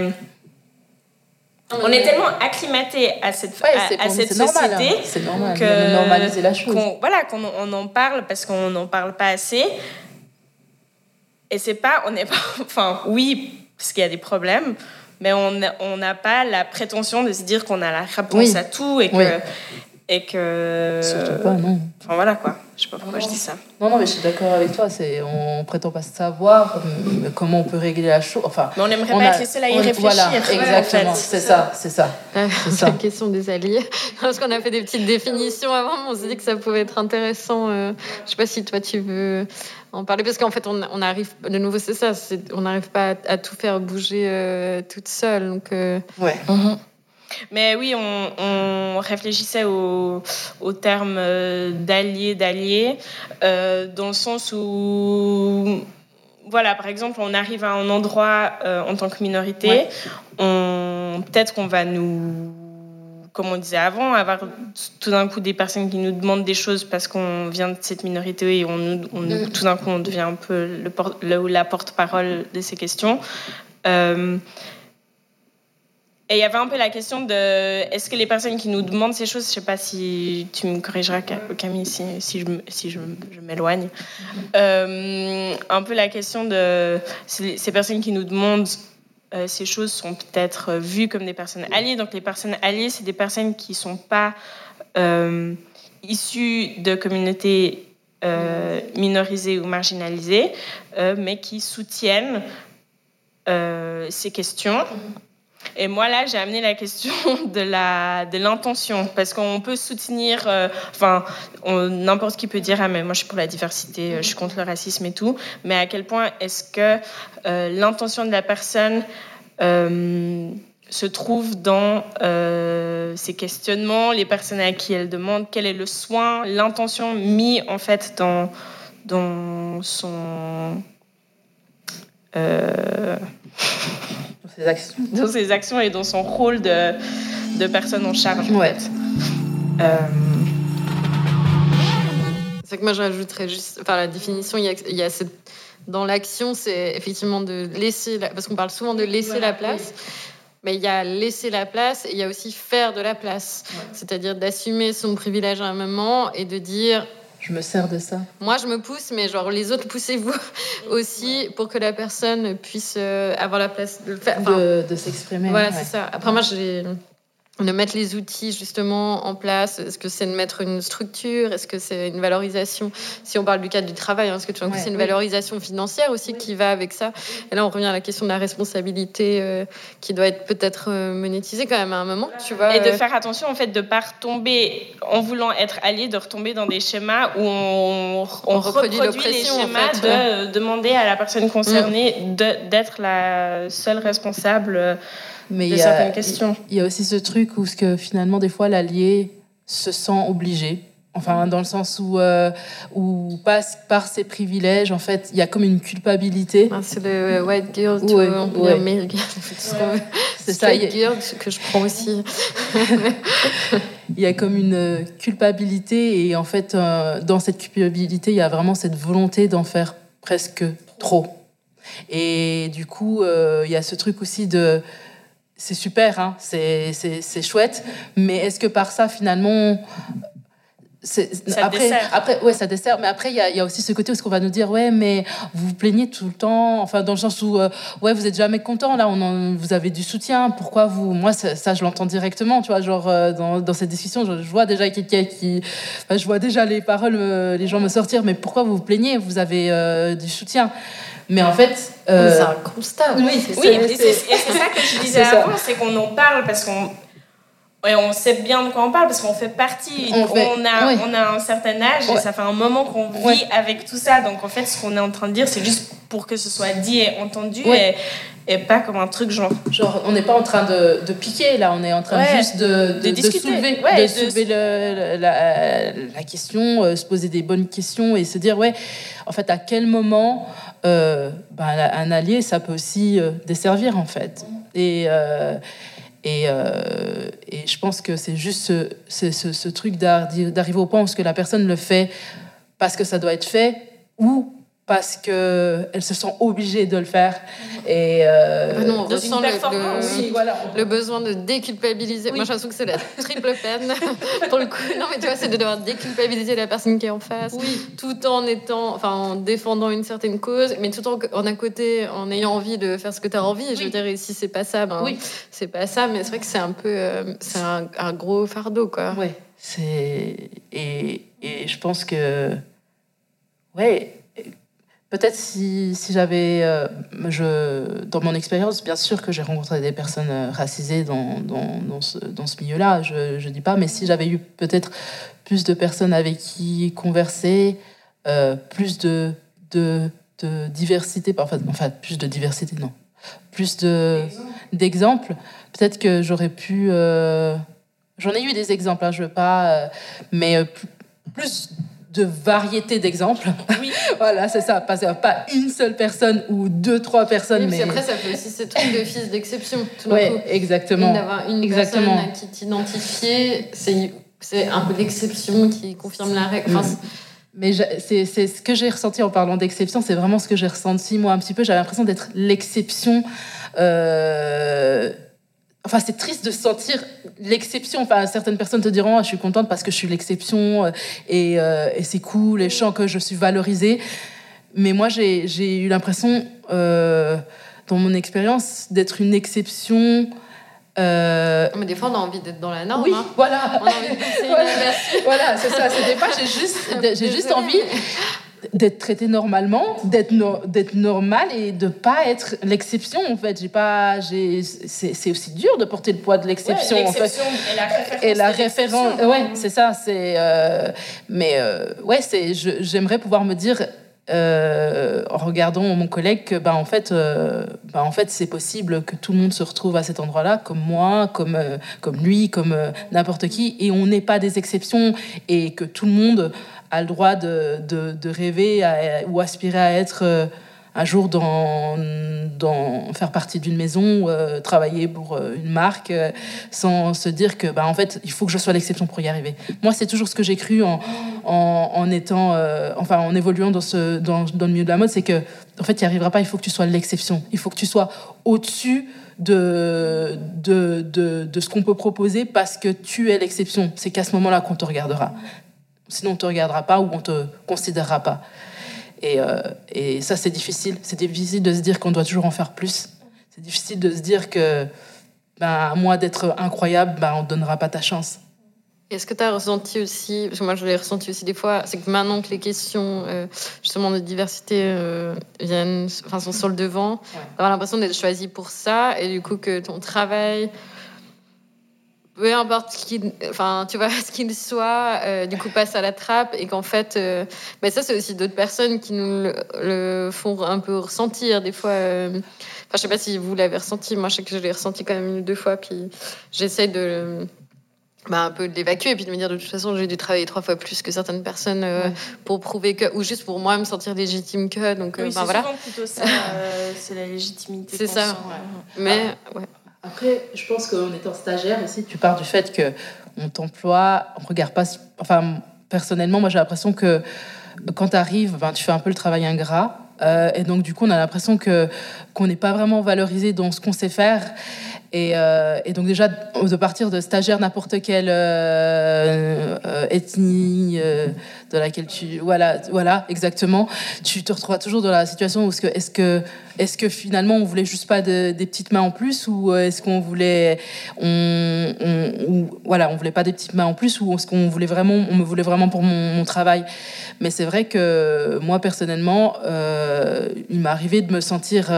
on est tellement acclimaté à cette, à, cette société hein. normal, que normaliser la chose. voilà qu'on on en parle parce qu'on n'en parle pas assez. Et c'est pas, on n'est pas, enfin oui, parce qu'il y a des problèmes, mais on n'a pas la prétention de se dire qu'on a la réponse à tout et que. Et que. Surtout pas, non. Enfin voilà quoi. Je sais pas pourquoi je dis ça. Non, non, mais je suis d'accord avec toi. C'est, on prétend pas savoir euh, comment on peut régler la chose. Enfin, Mais on aimerait on pas a- être les seuls à y on- réfléchir. Voilà, en fait. exactement. C'est ça, c'est ça. La, C'est ça. la question des alliés. Parce qu'on a fait des petites définitions avant, mais on s'est dit que ça pouvait être intéressant. euh, je sais pas si toi tu veux en parler, parce qu'en fait, on, on arrive, de nouveau, c'est ça, c'est- on n'arrive pas à, à tout faire bouger euh, toute seule. Donc, euh, Ouais. Mais oui, on, on réfléchissait au, au terme euh, d'allié, d'allié, euh, dans le sens où, voilà, par exemple, on arrive à un endroit euh, en tant que minorité, Ouais. on peut-être qu'on va nous, comme on disait avant, avoir tout d'un coup des personnes qui nous demandent des choses parce qu'on vient de cette minorité et on, on Mm. tout d'un coup on devient un peu le le la porte-parole de ces questions. Euh, et il y avait un peu la question de est-ce que les personnes qui nous demandent ces choses, je sais pas si tu me corrigeras Ca- Camille si, je, m'éloigne, Euh, un peu la question de ces personnes qui nous demandent euh, ces choses sont peut-être euh, vues comme des personnes alliées. Donc les personnes alliées, c'est des personnes qui sont pas euh, issues de communautés euh, minorisées ou marginalisées, euh, mais qui soutiennent euh, ces questions. Et moi, là, j'ai amené la question de de l'intention, parce qu'on peut soutenir, euh, enfin, n'importe qui peut dire, ah, mais moi, je suis pour la diversité, euh, je suis contre le racisme et tout, mais à quel point est-ce que euh, l'intention de la personne se trouve dans ces questionnements, les personnes à qui elle demande, quel est le soin, l'intention mis, en fait, dans, dans son... actions. dans ses actions et dans son rôle de, de personne en charge. en Ouais. fait. Euh, C'est que moi, je rajouterais juste, enfin, la définition, il y a, il y a cette, dans l'action, c'est effectivement de laisser, la- parce qu'on parle souvent de laisser la place, mais il y a laisser la place et il y a aussi faire de la place. C'est-à-dire d'assumer son privilège à un moment et de dire, Je me sers de ça. moi, je me pousse, mais genre, les autres, poussez-vous aussi pour que la personne puisse euh, avoir la place de le faire. Enfin, De, de s'exprimer. voilà, ouais. c'est ça. Après, moi, j'ai de mettre les outils justement en place. Est-ce que c'est de mettre une structure? Est-ce que c'est une valorisation? Si on parle du cadre du travail, hein, est-ce que tu vois que c'est une valorisation financière aussi qui va avec ça. Et là, on revient à la question de la responsabilité euh, qui doit être peut-être euh, monétisée quand même à un moment, tu vois. et de euh, faire attention, en fait, de ne pas retomber, en voulant être allié, de retomber dans des schémas où on, on, On reproduit reproduit les l'oppression, en schémas fait, de ouais. demander à la personne concernée de- d'être la seule responsable euh, Mais il y a- certaines questions. Il y a aussi ce truc où ce que finalement, des fois, l'allié se sent obligé. Enfin, dans le sens où, euh, où passe par ses privilèges, en fait, il y a comme une culpabilité. ah, c'est le white girl, tu Ouais, vois, ouais. Qu'on veut. C'est ça. A, girl, que je prends aussi. il y a comme une euh, culpabilité et en fait, euh, dans cette culpabilité, il y a vraiment cette volonté d'en faire presque trop. Et du coup, euh, il y a ce truc aussi de c'est super, hein, c'est chouette, mais est-ce que par ça, finalement, Ça après, dessert. après, ouais, ça dessert, mais après, il y y a aussi ce côté où ce qu'on va nous dire, ouais, mais vous vous plaignez tout le temps, enfin, dans le sens où, euh, ouais, vous êtes jamais content, là, on en- vous avez du soutien, pourquoi vous, moi, ça, ça, je l'entends directement, tu vois, genre, euh, dans, dans cette discussion, je, je vois déjà quelqu'un qui, enfin, je vois déjà les paroles, euh, les gens me sortir, mais pourquoi vous vous plaignez, vous avez du soutien. Mais en fait, euh, C'est un constat. oui, c'est Oui, ça. et c'est ça que je disais avant, c'est qu'on en parle parce qu'on on sait bien de quoi on parle parce qu'on fait partie, On a, oui. on a un certain âge Ouais. et ça fait un moment qu'on vit Ouais. avec tout ça. Donc en fait, ce qu'on est en train de dire, c'est juste pour que ce soit dit et entendu Ouais. et, et pas comme un truc genre. Genre, on n'est pas en train de, de piquer, là, on est en train juste de, de, de soulever, soulever le- la, la question, euh, se poser des bonnes questions et se dire, ouais, en fait, à quel moment ben, un allié, ça peut aussi euh, desservir, en fait. Et, euh, et, et je pense que c'est juste ce, ce, truc d'arri- d'arriver au point où que la personne le fait parce que ça doit être fait ou parce qu'elle se sent obligée de le faire. Et, euh, Ah non, on ressent le- le, oui, voilà. le besoin de déculpabiliser. Moi, j'ai l'impression que c'est la triple peine. Pour le coup, non, mais tu vois, c'est de devoir déculpabiliser la personne qui est en face, tout en étant, enfin, en défendant une certaine cause, mais tout en, en à côté, en ayant envie de faire ce que tu as envie. Je veux Oui. dire, si c'est pas ça, ben, Oui. c'est pas ça. Mais c'est vrai que c'est un peu, euh, c'est un, un gros fardeau, quoi. Ouais, C'est et, et je pense que ouais peut-être si, si j'avais euh, je dans mon expérience bien sûr que j'ai rencontré des personnes euh, racisées dans, dans, dans ce, dans ce milieu-là je je dis pas mais si j'avais eu peut-être plus de personnes avec qui converser euh, plus de, de de diversité enfin, enfin plus de diversité non. Plus de d'exemples. peut-être que j'aurais pu euh, j'en ai eu des exemples hein, je veux pas mais plus de variété d'exemples Oui. voilà c'est ça pas, pas une seule personne ou deux trois personnes Oui, mais après, ça fait aussi ce truc de fils d'exception. Coup. exactement D'avoir une Exactement. personne à qui t'identifier, c'est c'est un peu l'exception qui confirme la règle. Enfin, Mhm. Mais c'est ce que j'ai ressenti en parlant d'exception, c'est vraiment ce que j'ai ressenti moi un petit peu. J'avais l'impression d'être l'exception. euh, Enfin, c'est triste de sentir l'exception. Enfin, certaines personnes te diront, Ah, je suis contente parce que je suis l'exception euh, et, euh, et c'est cool, et je sens que je suis valorisée. Mais moi, j'ai eu l'impression, euh, dans mon expérience, d'être une exception. euh, Mais des fois, on a envie d'être dans la norme. oui, hein. voilà. On a envie de Voilà. voilà, c'est ça. C'est des fois, j'ai juste, j'ai juste Désolée, envie d'être traité normalement, d'être no- d'être normal et de pas être l'exception en fait. J'ai pas, j'ai, c'est c'est aussi dur de porter le poids de l'exception Ouais, en fait. l'exception et la référence. Et la référence, ouais, c'est ça. C'est, euh, mais euh, ouais, c'est, je- j'aimerais pouvoir me dire. Euh, en regardant mon collègue que bah en fait euh, bah, en fait c'est possible que tout le monde se retrouve à cet endroit-là comme moi comme euh, comme lui comme n'importe qui et on n'est pas des exceptions et que tout le monde a le droit de, de, rêver ou aspirer à être un jour dans, dans faire partie d'une maison, euh, travailler pour euh, une marque, euh, sans se dire que bah, en fait il faut que je sois l'exception pour y arriver. Moi c'est toujours ce que j'ai cru en, en, étant, enfin en évoluant dans, ce, dans, le milieu de la mode, c'est que en fait il n'y arrivera pas, il faut que tu sois l'exception, il faut que tu sois au-dessus de, de, de, de ce qu'on peut proposer parce que tu es l'exception. C'est qu'à ce moment-là qu'on te regardera. Sinon, on ne te regardera pas ou on ne te considérera pas. Et, euh, et ça, c'est difficile. C'est difficile de se dire qu'on doit toujours en faire plus. C'est difficile de se dire que, ben, à moins d'être incroyable, ben, on ne donnera pas ta chance. Est-ce que tu as ressenti aussi, parce que moi je l'ai ressenti aussi des fois, c'est que maintenant que les questions euh, justement de diversité euh, viennent, enfin, sont sur le devant, Ouais. avoir l'impression d'être choisi pour ça et du coup que ton travail, peu importe ce qu'il, enfin, tu vois, ce qu'il soit, euh, du coup passe à la trappe et qu'en fait, euh, mais ça c'est aussi d'autres personnes qui nous le, le font un peu ressentir des fois. euh, Enfin, je sais pas si vous l'avez ressenti, moi je sais que je l'ai ressenti quand même une ou deux fois, puis j'essaie de bah, un peu de l'évacuer et puis de me dire de toute façon j'ai dû travailler trois fois plus que certaines personnes euh, Ouais. pour prouver que ou juste pour moi me sentir légitime que donc Oui, bah, c'est voilà plutôt ça, euh, c'est la légitimité. C'est ça. sent, ouais. mais ouais Après, je pense qu'en étant stagiaire aussi, tu pars du fait que on t'emploie, on regarde pas. Enfin, personnellement, moi j'ai l'impression que quand tu arrives, ben, tu fais un peu le travail ingrat. Euh, et donc, du coup, on a l'impression que qu'on n'est pas vraiment valorisé dans ce qu'on sait faire. Et, euh, et donc, déjà, de partir de stagiaire, n'importe quelle euh, euh, ethnie de laquelle tu. Voilà, voilà, exactement. Tu te retrouves toujours dans la situation où est-ce que, est-ce que, est-ce que finalement, on voulait juste pas de- des petites mains en plus ou est-ce qu'on voulait. On, voilà, on voulait pas des petites mains en plus ou est-ce qu'on voulait vraiment. On me voulait vraiment pour mon, travail. Mais c'est vrai que moi, personnellement, il m'est arrivé de me sentir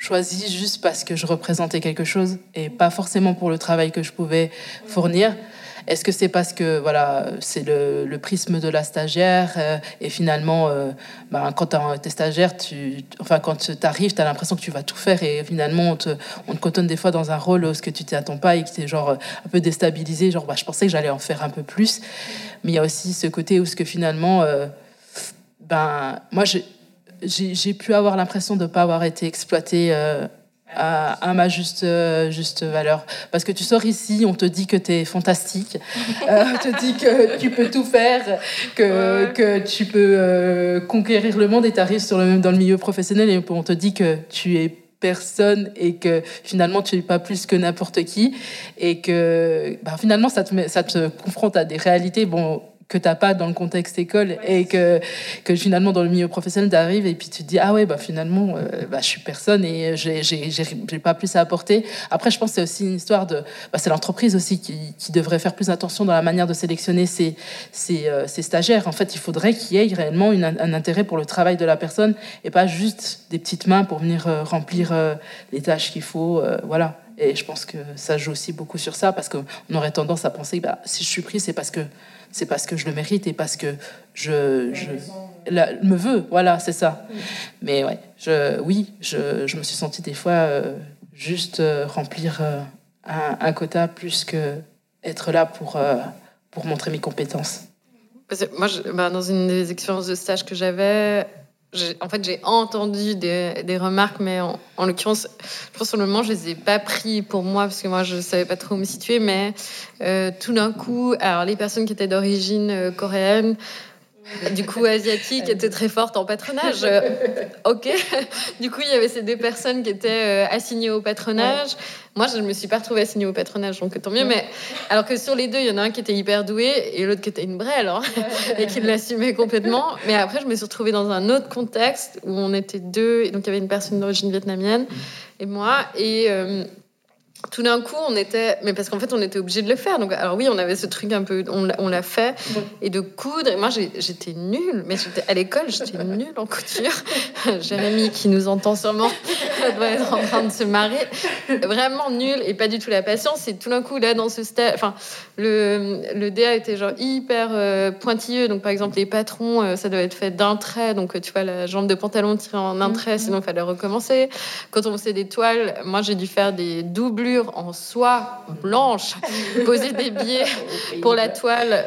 euh, choisie juste parce que je représentais quelque chose et pas forcément pour le travail que je pouvais fournir. Est-ce que c'est parce que voilà, c'est le, prisme de la stagiaire euh, et finalement, euh, ben, quand tu es stagiaire, tu, enfin, quand tu arrives, tu as l'impression que tu vas tout faire et finalement, on te, on te cotonne des fois dans un rôle où ce que tu t'y attends pas et que tu genre un peu déstabilisé. Genre, bah, je pensais que j'allais en faire un peu plus. Mais il y a aussi ce côté où ce que finalement, euh, ben, moi, j'ai j'ai pu avoir l'impression de ne pas avoir été exploitée euh, à, à ma juste, euh, juste valeur. Parce que tu sors ici, on te dit que tu es fantastique, euh, on te dit que tu peux tout faire, que, Ouais. que tu peux euh, conquérir le monde et tu arrives sur le, dans le milieu professionnel et on te dit que tu es personne et que finalement tu n'es pas plus que n'importe qui et que bah, finalement ça te, ça te confronte à des réalités bon que t'as pas dans le contexte école et que, que finalement dans le milieu professionnel t'arrives et puis tu te dis ah ouais bah finalement euh, bah, je suis personne et j'ai j'ai pas plus à apporter. Après je pense que c'est aussi une histoire de bah, c'est l'entreprise aussi qui, qui, devrait faire plus attention dans la manière de sélectionner ses, ses, euh, ses stagiaires. En fait il faudrait qu'il y ait réellement une, un intérêt pour le travail de la personne et pas juste des petites mains pour venir euh, remplir les tâches qu'il faut voilà. Et je pense que ça joue aussi beaucoup sur ça parce qu'on aurait tendance à penser que bah, si je suis pris c'est parce que c'est parce que je le mérite et parce que je, je me veux. Voilà, c'est ça. Mais ouais, je, oui, je, je, me suis sentie des fois euh, juste euh, remplir euh, un, quota plus que être là pour, pour montrer mes compétences. moi, bah, dans une des expériences de stage que j'avais, en fait, j'ai entendu des, remarques, mais en, en l'occurrence, je pense sur le moment, je les ai pas pris pour moi parce que moi, je savais pas trop où me situer. Mais euh, tout d'un coup, alors les personnes qui étaient d'origine euh, coréenne, du coup, asiatique était très forte en patronage. Euh, ok. Du coup, il y avait ces deux personnes qui étaient euh, assignées au patronage. Moi, je ne me suis pas retrouvée assignée au patronage, donc tant mieux. Mais alors que sur les deux, il y en a un qui était hyper doué et l'autre qui était une brêle hein, et qui l'assumait complètement. Mais après, je me suis retrouvée dans un autre contexte où on était deux. Et donc, il y avait une personne d'origine vietnamienne et moi. Et. Euh, tout d'un coup, on était, mais parce qu'en fait, on était obligé de le faire. Donc, alors oui, on avait ce truc un peu, on l'a fait, et de coudre. Et moi, j'étais nulle, mais à l'école, j'étais nulle en couture. Jérémy, qui nous entend sûrement, doit être en train de se marrer. Vraiment nulle et pas du tout la patience. Et tout d'un coup, là, dans ce stade, enfin, le, le DA était genre hyper euh, pointilleux. Donc, par exemple, les patrons, euh, ça doit être fait d'un trait. Donc, tu vois, la jambe de pantalon tirée en un trait, sinon il fallait recommencer. Quand on faisait des toiles, moi, j'ai dû faire des doubles en soie blanche, poser des billets pour la toile,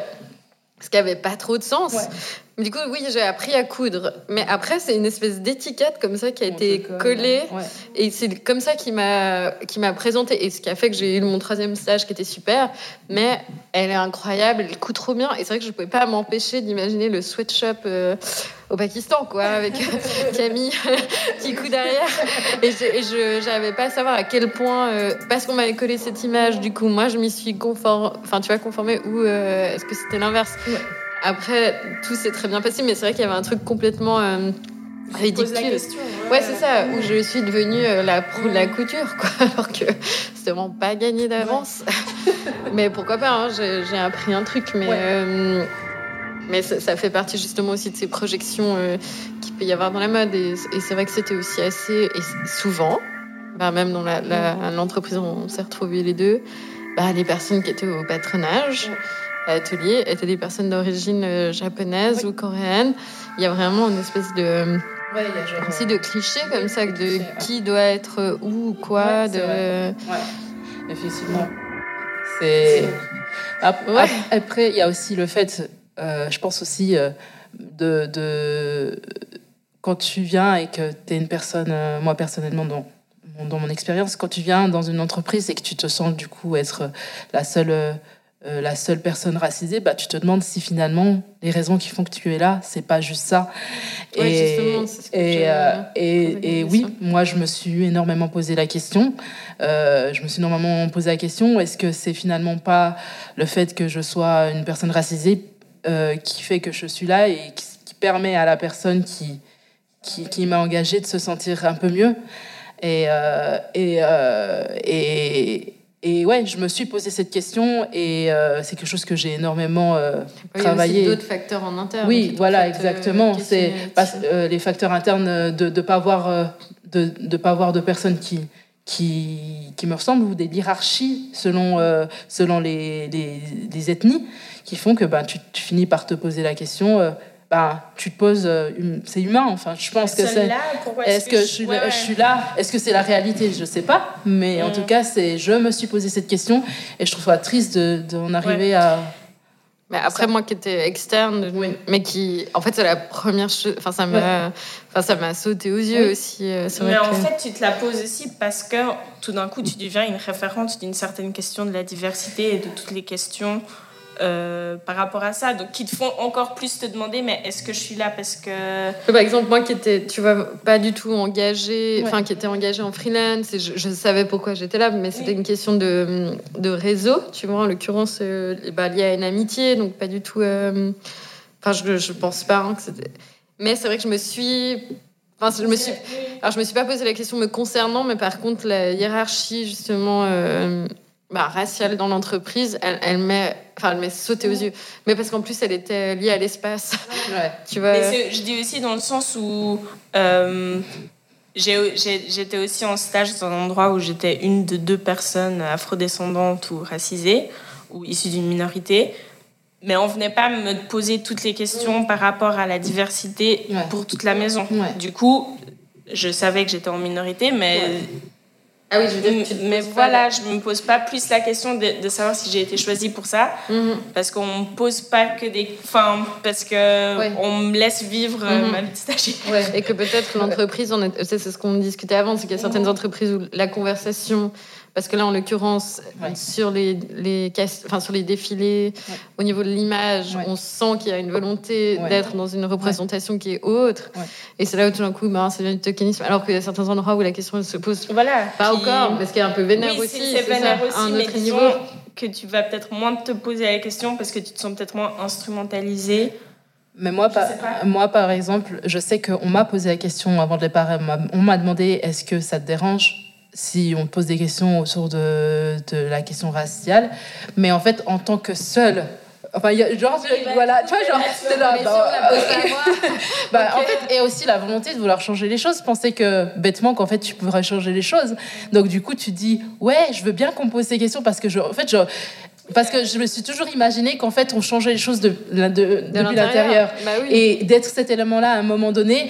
ce qui avait pas trop de sens. Du coup, oui, j'ai appris à coudre. Mais après, c'est une espèce d'étiquette comme ça qui a été collée. Et c'est comme ça qui m'a, présenté. Et ce qui a fait que j'ai eu mon troisième stage qui était super. Mais elle est incroyable, elle coud trop bien. Et c'est vrai que je ne pouvais pas m'empêcher d'imaginer le sweatshop euh, au Pakistan, quoi, avec Camille qui coud derrière. Et je n'avais pas à savoir à quel point, euh, parce qu'on m'avait collé cette image, du coup, moi, je m'y suis conformée, enfin, tu vois, conformée, ou euh, est-ce que c'était l'inverse? Après, tout s'est très bien passé, mais c'est vrai qu'il y avait un truc complètement euh, ridicule. ouais, c'est ça, où je suis devenue euh, la proue de la couture, quoi, alors que c'était vraiment pas gagné d'avance. mais pourquoi pas, hein, j'ai appris un truc, mais. Euh, mais ça, fait partie justement aussi de ces projections qu'il peut y avoir dans la mode. Et, c'est vrai que c'était aussi assez. Et souvent, bah, même dans l'entreprise, la, on s'est retrouvés les deux, bah, les personnes qui étaient au patronage atelier étaient des personnes d'origine euh, japonaise ou coréenne. Il y a vraiment une espèce de Ouais, il y a genre, aussi de clichés comme ça, de qui doit être où ou quoi. de... Ouais, effectivement. C'est... Après, il y a aussi le fait, euh, je pense aussi, euh, de, de, Quand tu viens et que tu es une personne, moi personnellement, dans, dans mon expérience, quand tu viens dans une entreprise et que tu te sens du coup être la seule euh, la seule personne racisée, bah, tu te demandes si finalement les raisons qui font que tu es là, c'est pas juste ça. et, et, euh, et, oui, moi je me suis énormément posé la question. Euh, je me suis énormément posé la question est-ce que c'est finalement pas le fait que je sois une personne racisée qui fait que je suis là et qui, permet à la personne qui, qui, qui m'a engagée de se sentir un peu mieux? Et, et, et et ouais, je me suis posé cette question et euh, c'est quelque chose que j'ai énormément euh, travaillé. Il y a d'autres facteurs en interne. Oui, voilà, exactement. C'est euh, les facteurs internes de ne pas avoir de, de pas avoir de personnes qui qui, qui me ressemblent ou des hiérarchies selon selon les, les, les, ethnies qui font que ben tu, tu, finis par te poser la question bah, tu te poses, euh, c'est humain. Enfin, je pense que c'est. Est-ce que, je, suis, je suis là Est-ce que c'est la réalité Je sais pas. Mais en mm. tout cas, c'est. Je me suis posé cette question et je trouve ça triste d'en arriver à. Mais après, moi qui étais externe, mais qui. En fait, c'est la première chose. Enfin, ça m'a enfin, ça m'a sauté aux yeux aussi. Euh, mais en fait, tu te la poses aussi parce que tout d'un coup, tu deviens une référente d'une certaine question de la diversité et de toutes les questions euh, par rapport à ça, donc qui te font encore plus te demander, mais est-ce que je suis là parce que... Par exemple, moi qui étais, tu vois, pas du tout engagée, enfin qui était engagée en freelance, et je, savais pourquoi j'étais là, mais c'était une question de, de, réseau, tu vois, en l'occurrence, euh, bah, lié à une amitié, donc pas du tout... Euh, enfin, je, je pense pas hein, que c'était... Mais c'est vrai que je me suis Enfin, je me suis, alors je me suis pas posé la question me concernant, mais par contre la hiérarchie justement bah, raciale dans l'entreprise, elle, elle met, enfin, elle met sauté aux yeux. Mais parce qu'en plus, elle était liée à l'espace. tu vois. Mais je dis aussi dans le sens où euh, j'étais aussi en stage dans un endroit où j'étais une de deux personnes afrodescendantes ou racisées ou issues d'une minorité. Mais on venait pas me poser toutes les questions par rapport à la diversité pour toute la maison. Du coup, je savais que j'étais en minorité, mais ah oui, je veux dire, mais voilà, je me pose pas plus la question de, savoir si j'ai été choisie pour ça, mhm. parce qu'on me pose pas que des, enfin, parce que on me laisse vivre mhm. ma vie de stagiaire. Ouais. Et que peut-être l'entreprise, c'est ce qu'on discutait avant, c'est qu'il y a certaines entreprises où la conversation parce que là, en l'occurrence, sur, les, les, enfin, sur les défilés, au niveau de l'image, on sent qu'il y a une volonté d'être dans une représentation qui est autre. Et c'est là où tout d'un coup, ben, ça devient du tokenisme. Alors qu'il y a certains endroits où la question se pose voilà, pas encore, parce qu'il y a un peu vénère aussi. C'est vénère aussi, un autre niveau. que tu vas peut-être moins te poser la question parce que tu te sens peut-être moins instrumentalisé. Mais moi, par, moi, par exemple, je sais qu'on m'a posé la question avant de départ. On m'a demandé est-ce que ça te dérange? Si on pose des questions autour de, de, la question raciale. Mais en fait, en tant que seul, enfin, y a, genre, voilà, tu vois, genre, c'est là, bah, bah, en fait, et aussi la volonté de vouloir changer les choses, penser que bêtement qu'en fait tu pourrais changer les choses. Donc du coup, tu dis, ouais, je veux bien qu'on pose ces questions parce que je, en fait, je, parce que je me suis toujours imaginé qu'en fait, on changeait les choses de, de, de depuis l'intérieur. Bah oui. Et d'être cet élément-là à un moment donné,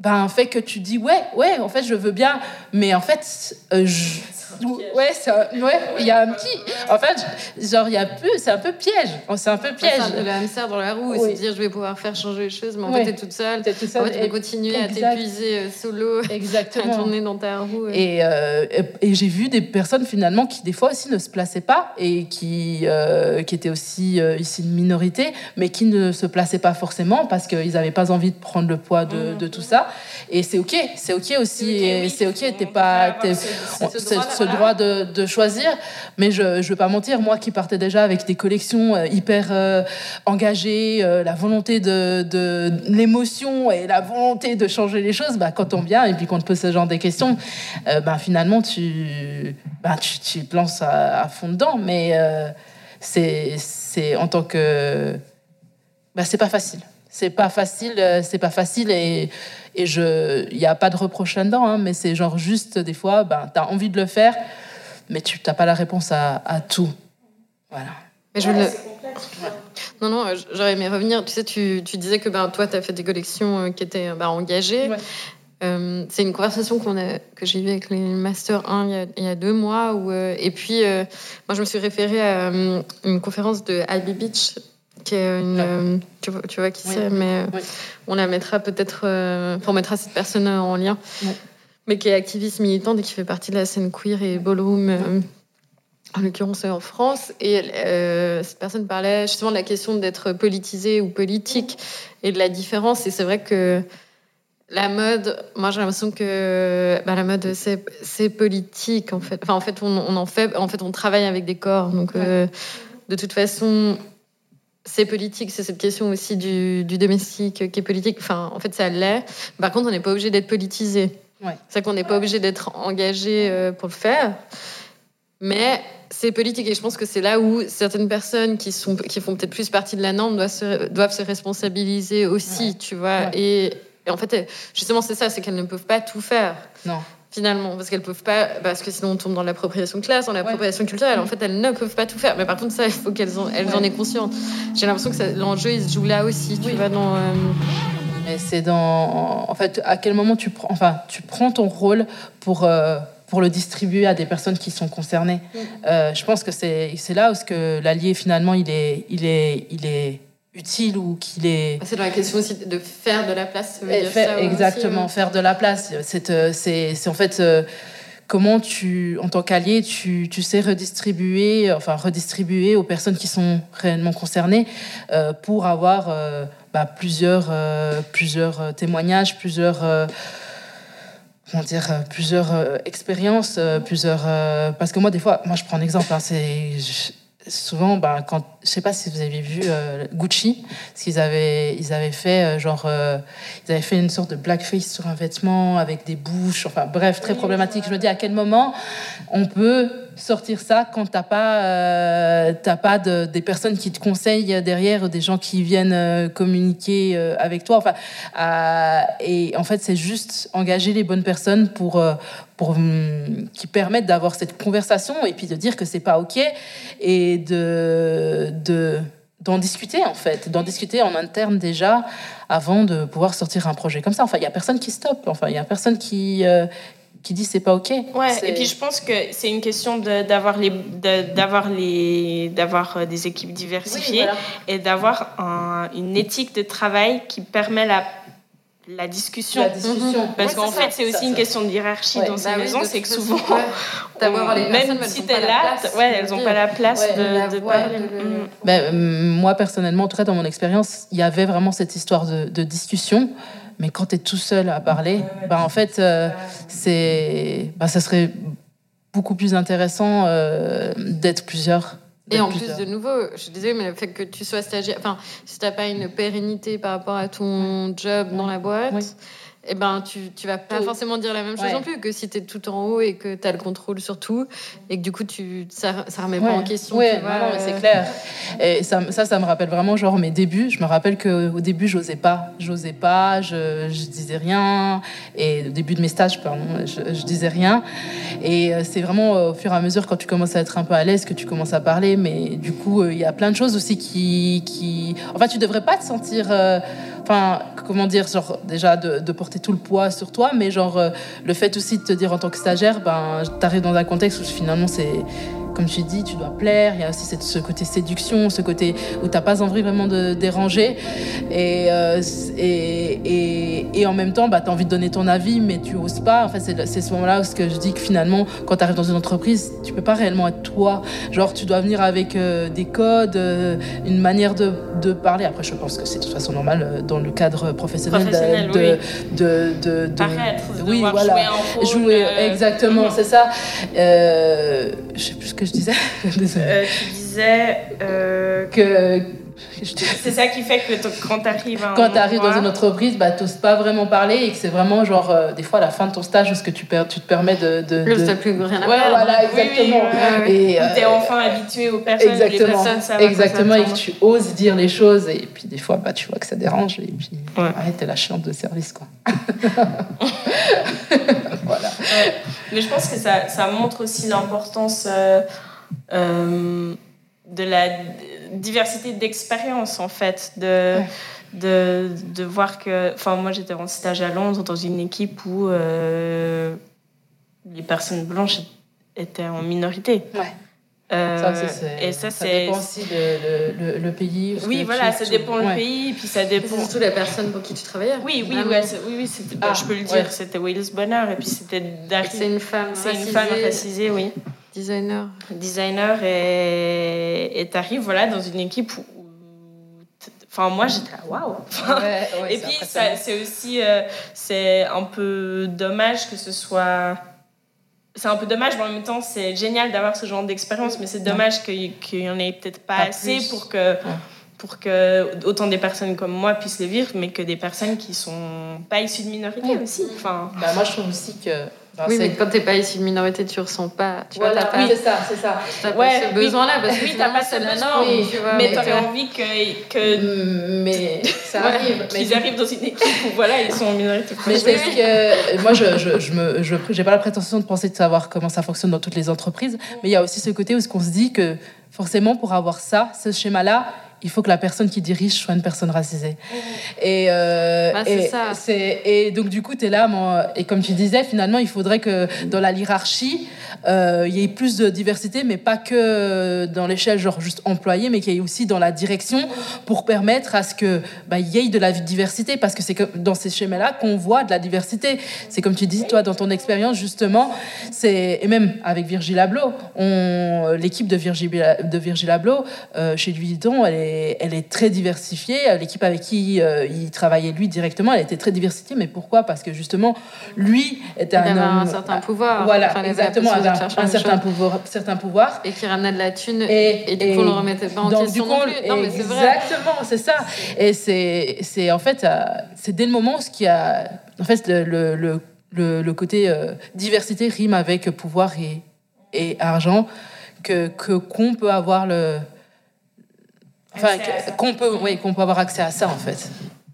ben, fait que tu dis ouais, ouais, en fait, je veux bien, mais en fait, euh, je, Ouais, ouais, il y a un petit. En fait, genre, il y a peu, c'est un peu piège. Oh, c'est un peu piège. C'est le hamster dans la roue, oui. se dire je vais pouvoir faire changer les choses, mais en fait, t'es toute seule. Es toute seule. En fait, tu vas continuer à t'épuiser euh, solo, Exactement. à tourner dans ta roue. Et, euh, et j'ai vu des personnes finalement qui, des fois aussi, ne se plaçaient pas et qui, euh, qui étaient aussi ici une minorité, mais qui ne se plaçaient pas forcément parce qu'ils n'avaient pas envie de prendre le poids de, de tout ça. Et c'est OK, c'est OK aussi. C'est OK, t'es pas. Ce, droit de, de, choisir, mais je ne veux pas mentir, moi qui partais déjà avec des collections euh, hyper euh, engagées, euh, la volonté de, de l'émotion et la volonté de changer les choses, bah, quand on vient et puis qu'on te pose ce genre de questions, bah, finalement tu, bah, tu, tu te lances à, fond dedans, mais c'est en tant que... Bah, c'est pas facile. C'est pas facile, c'est pas facile et et je, il n'y a pas de reproche là-dedans, hein, mais c'est genre juste des fois, ben, tu as envie de le faire, mais tu n'as pas la réponse à, à tout. Voilà. Mais je Non, non, j'aurais aimé revenir. Tu sais, tu, tu disais que ben, toi, tu as fait des collections euh, qui étaient ben, engagées. Euh, c'est une conversation qu'on a, que j'ai eue avec les Master 1 il y a, il y a deux mois. Où, euh, et puis, moi, je me suis référée à une conférence de Ivy Beach qui est une, euh, tu, vois, tu, vois, qui c'est, mais euh, on la mettra peut-être, euh, on mettra cette personne en lien, mais qui est activiste militante et qui fait partie de la scène queer et ballroom, en l'occurrence en France. Et cette personne parlait justement de la question d'être politisé ou politique et de la différence. Et c'est vrai que la mode, moi j'ai l'impression que bah, la mode c'est politique en fait. Enfin en fait on, on, en fait, en fait on travaille avec des corps, donc de toute façon c'est politique, c'est cette question aussi du, domestique qui est politique. Enfin, en fait, ça l'est. Par contre, on n'est pas obligé d'être politisé. C'est qu'on n'est pas obligé d'être engagé euh, pour le faire. Mais c'est politique et je pense que c'est là où certaines personnes qui, sont, qui font peut-être plus partie de la norme doivent se, doivent se responsabiliser aussi, tu vois. Et, et, en fait, justement, c'est ça, c'est qu'elles ne peuvent pas tout faire. Non finalement, parce qu'elles peuvent pas, parce que sinon on tombe dans l'appropriation de classe, dans l'appropriation culturelle. En fait, elles ne peuvent pas tout faire. Mais par contre, ça, il faut qu'elles en, elles en aient conscience. J'ai l'impression que l'enjeu, il se joue là aussi. Tu vas dans. Euh, Mais c'est dans. En fait, à quel moment tu prends, enfin, tu prends ton rôle pour. Euh, pour le distribuer à des personnes qui sont concernées? Euh, je pense que c'est là où ce que l'allié finalement il est il est il est utile ou qu'il est. C'est dans la question aussi de faire de la place. exactement, faire de la place. C'est, euh, en fait, euh, comment tu, en tant qu'allié, tu, tu, sais redistribuer, enfin redistribuer aux personnes qui sont réellement concernées euh, pour avoir euh, bah, plusieurs, euh, plusieurs témoignages, plusieurs comment dire, plusieurs expériences, plusieurs. parce que moi, des fois, moi, je prends un exemple. Hein, c'est souvent, ben, quand, je sais pas si vous avez vu euh, Gucci, parce qu'ils avaient, ils avaient fait euh, genre, euh, ils avaient fait une sorte de blackface sur un vêtement avec des bouches, enfin bref, très problématique. Je me dis à quel moment on peut sortir ça quand t'as pas, t'as pas de, des personnes qui te conseillent derrière, des gens qui viennent communiquer avec toi? Enfin, et en fait, c'est juste engager les bonnes personnes pour pour, hum, qui permettent d'avoir cette conversation et puis de dire que c'est pas OK et de, de d'en discuter en fait, d'en discuter en interne déjà avant de pouvoir sortir un projet comme ça. Enfin, il y a personne qui stoppe. Enfin, il y a personne qui euh, qui dit c'est pas ok. Ouais. Et puis je pense que c'est une question d'avoir les d'avoir les d'avoir euh, des équipes diversifiées et d'avoir un, une éthique de travail qui permet la la discussion. Mhm. Parce qu'en fait, c'est aussi une question de hiérarchie dans ces bah maisons. c'est que souvent, même si tu es là, ouais, elles n'ont pas la place de, parler. Mhm. Ben, moi, personnellement, en tout cas, dans mon expérience, il y avait vraiment cette histoire de, discussion. Mais quand tu es tout seul à parler, bah, en fait, euh, c'est, bah, ça serait beaucoup plus intéressant euh, d'être plusieurs et en plus, de nouveau, je suis désolée, mais le fait que tu sois stagiaire, enfin, si tu n'as pas une pérennité par rapport à ton job dans la boîte, eh ben, tu, tu vas pas forcément dire la même chose non plus que si tu es tout en haut et que tu as le contrôle sur tout et que du coup, tu, ça, ça remet pas en question. Oui, c'est clair. Et ça, ça, ça, me rappelle vraiment genre mes débuts. Je me rappelle qu'au début, j'osais pas. J'osais pas, je, je disais rien. Et au début de mes stages, pardon, je, je disais rien. Et euh, c'est vraiment euh, au fur et à mesure, quand tu commences à être un peu à l'aise, que tu commences à parler. Mais du coup, euh, il y a plein de choses aussi qui. qui... Enfin, tu devrais pas te sentir comment dire, genre, déjà de, porter tout le poids sur toi, mais genre, euh, le fait aussi de te dire en tant que stagiaire, ben, t'arrives dans un contexte où finalement c'est comme tu dis, tu dois plaire. Il y a aussi ce côté séduction, ce côté où tu n'as pas envie vraiment de déranger. Et, euh, et, et, en même temps, bah, tu as envie de donner ton avis, mais tu oses pas. En fait, c'est ce moment-là où ce que je dis que finalement, quand tu arrives dans une entreprise, tu peux pas réellement être toi. Genre, tu dois venir avec euh, des codes, euh, une manière de, de, parler. Après, je pense que c'est de toute façon normal dans le cadre professionnel, professionnel de, de, de, de, Paraître, oui, voilà. jouer rôle. Jouer, exactement, c'est ça. je sais plus ce que je disais euh, Tu disais euh, que. C'est ça qui fait que quand tu arrives Quand tu arrives dans une entreprise, bah, tu pas vraiment parler et que c'est vraiment genre, euh, des fois, à la fin de ton stage, ce que tu, tu te permets de. de, de... plus rien à ouais, voilà, exactement. et tu es enfin habitué aux personnes, exactement, les personnes savent Exactement, et que tu oses dire les choses et puis des fois, bah, tu vois que ça dérange et puis arrête, t'es la chiante de service, quoi. voilà. Mais je pense que ça, ça montre aussi l'importance. Euh, euh, de la diversité d'expérience en fait de, de, de, voir que enfin moi j'étais en stage à Londres dans une équipe où euh, les personnes blanches étaient en minorité ouais. Euh, et ça, ça dépend aussi le, le, pays. Oui, voilà, ça dépend le pays, puis ça dépend. surtout la personne pour qui tu travaillais. Oui, oui, ouais, oui, oui bah, ah, je peux le dire, c'était Willis Bonheur, et puis c'était C'est une femme. C'est une femme racisée, oui. Designer. Designer et tu arrives voilà, dans une équipe où. Enfin, moi, j'étais là, waouh! et puis, c'est aussi. Euh, c'est un peu dommage que ce soit. C'est un peu dommage, mais en même temps, c'est génial d'avoir ce genre d'expérience, mais c'est dommage qu'il n'y en ait peut-être pas, assez pour que. pour que autant des personnes comme moi puissent le vivre, mais que des personnes qui sont pas issues de minorité aussi. Enfin... Bah, moi, je trouve aussi que oui, mais quand t'es pas ici de minorité, tu ressens pas. Tu vois, pas, oui, c'est ça, c'est ça. T'as ouais, pas ce besoin-là parce que oui, t'as pas cette norme. Oui, tu vois, mais t'aurais envie que, que. Mais ça arrive. Qu'ils arrivent dans une équipe où voilà, ils sont en minorité. Mais je que moi, je, je, je me, je, j'ai pas la prétention de penser de savoir comment ça fonctionne dans toutes les entreprises, mais il y a aussi ce côté où ce qu'on se dit que forcément pour avoir ça, ce schéma-là, il faut que la personne qui dirige soit une personne racisée. Et, euh, Bah, c'est et, ça. c'est- et donc, du coup, tu es là, et comme tu disais, finalement, il faudrait que dans la hiérarchie, euh, il y ait plus de diversité, mais pas que dans l'échelle, genre juste employé, mais qu'il y ait aussi dans la direction pour permettre à ce que bah, y ait de la diversité, parce que c'est dans ces schémas-là qu'on voit de la diversité. C'est comme tu dis, toi, dans ton expérience, justement, c'est et même avec Virgil Abloh, on l'équipe de Virgil de Virgil Abloh euh, chez Louis Vuitton, elle est elle est très diversifiée. L'équipe avec qui euh, il travaillait lui directement, elle était très diversifiée. Mais pourquoi? Parce que justement, lui était Il un avait homme un certain pouvoir. Voilà, Enfin, exactement, avait un, certain pouvoir, certain pouvoir. Et qui ramenait de la thune. Et- Et, du et- coup, on ne le remettait pas en question coup, non plus. Non, mais c'est vrai. Exactement, c'est ça. Et c'est, en fait, euh, c'est dès le moment où ce qui a, en fait, le, le, le, le- le côté euh, diversité rime avec pouvoir et, et argent que, que qu'on peut avoir le, enfin, qu'on peut, oui, qu'on peut avoir accès à ça en fait.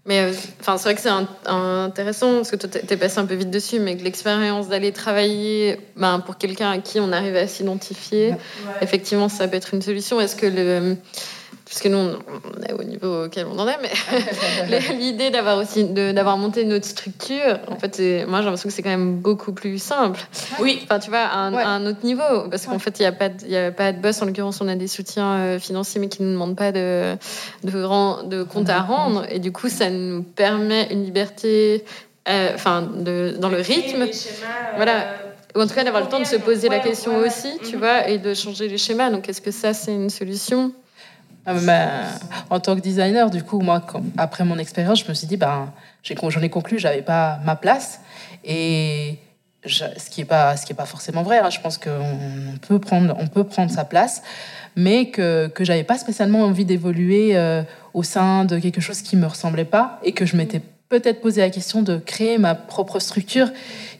Mais euh, enfin, c'est vrai que c'est un- un- intéressant parce que toi, t'es t'es passé un peu vite dessus, mais que l'expérience d'aller travailler ben, pour quelqu'un à qui on arrive à s'identifier, effectivement, ça peut être une solution. Est-ce que le. Puisque nous, on est au niveau auquel on en est, mais l'idée d'avoir aussi d'avoir monté notre structure, en fait, moi j'ai l'impression que c'est quand même beaucoup plus simple. Oui. Enfin, tu vois, à un, Ouais. à un autre niveau. Parce qu'en Ouais. fait, il n'y a, pas de- y a pas de boss. En l'occurrence, on a des soutiens euh, financiers, mais qui ne nous demandent pas de, de, rend- de compte à rendre. Et du coup, ça nous permet une liberté euh, enfin, de, dans le rythme. Voilà. Ou en tout cas, d'avoir le temps de se poser la question ouais, ouais. aussi, tu vois, et de changer les schémas. Donc, est-ce que ça, c'est une solution? En tant que designer, du coup, moi, après mon expérience, je me suis dit, ben, j'en ai conclu, j'avais pas ma place. Et ce qui est pas, pas forcément vrai. hein. Je pense qu'on peut prendre sa place, mais que que j'avais pas spécialement envie d'évoluer euh, au sein de quelque chose qui me ressemblait pas, et que je m'étais peut-être posé la question de créer ma propre structure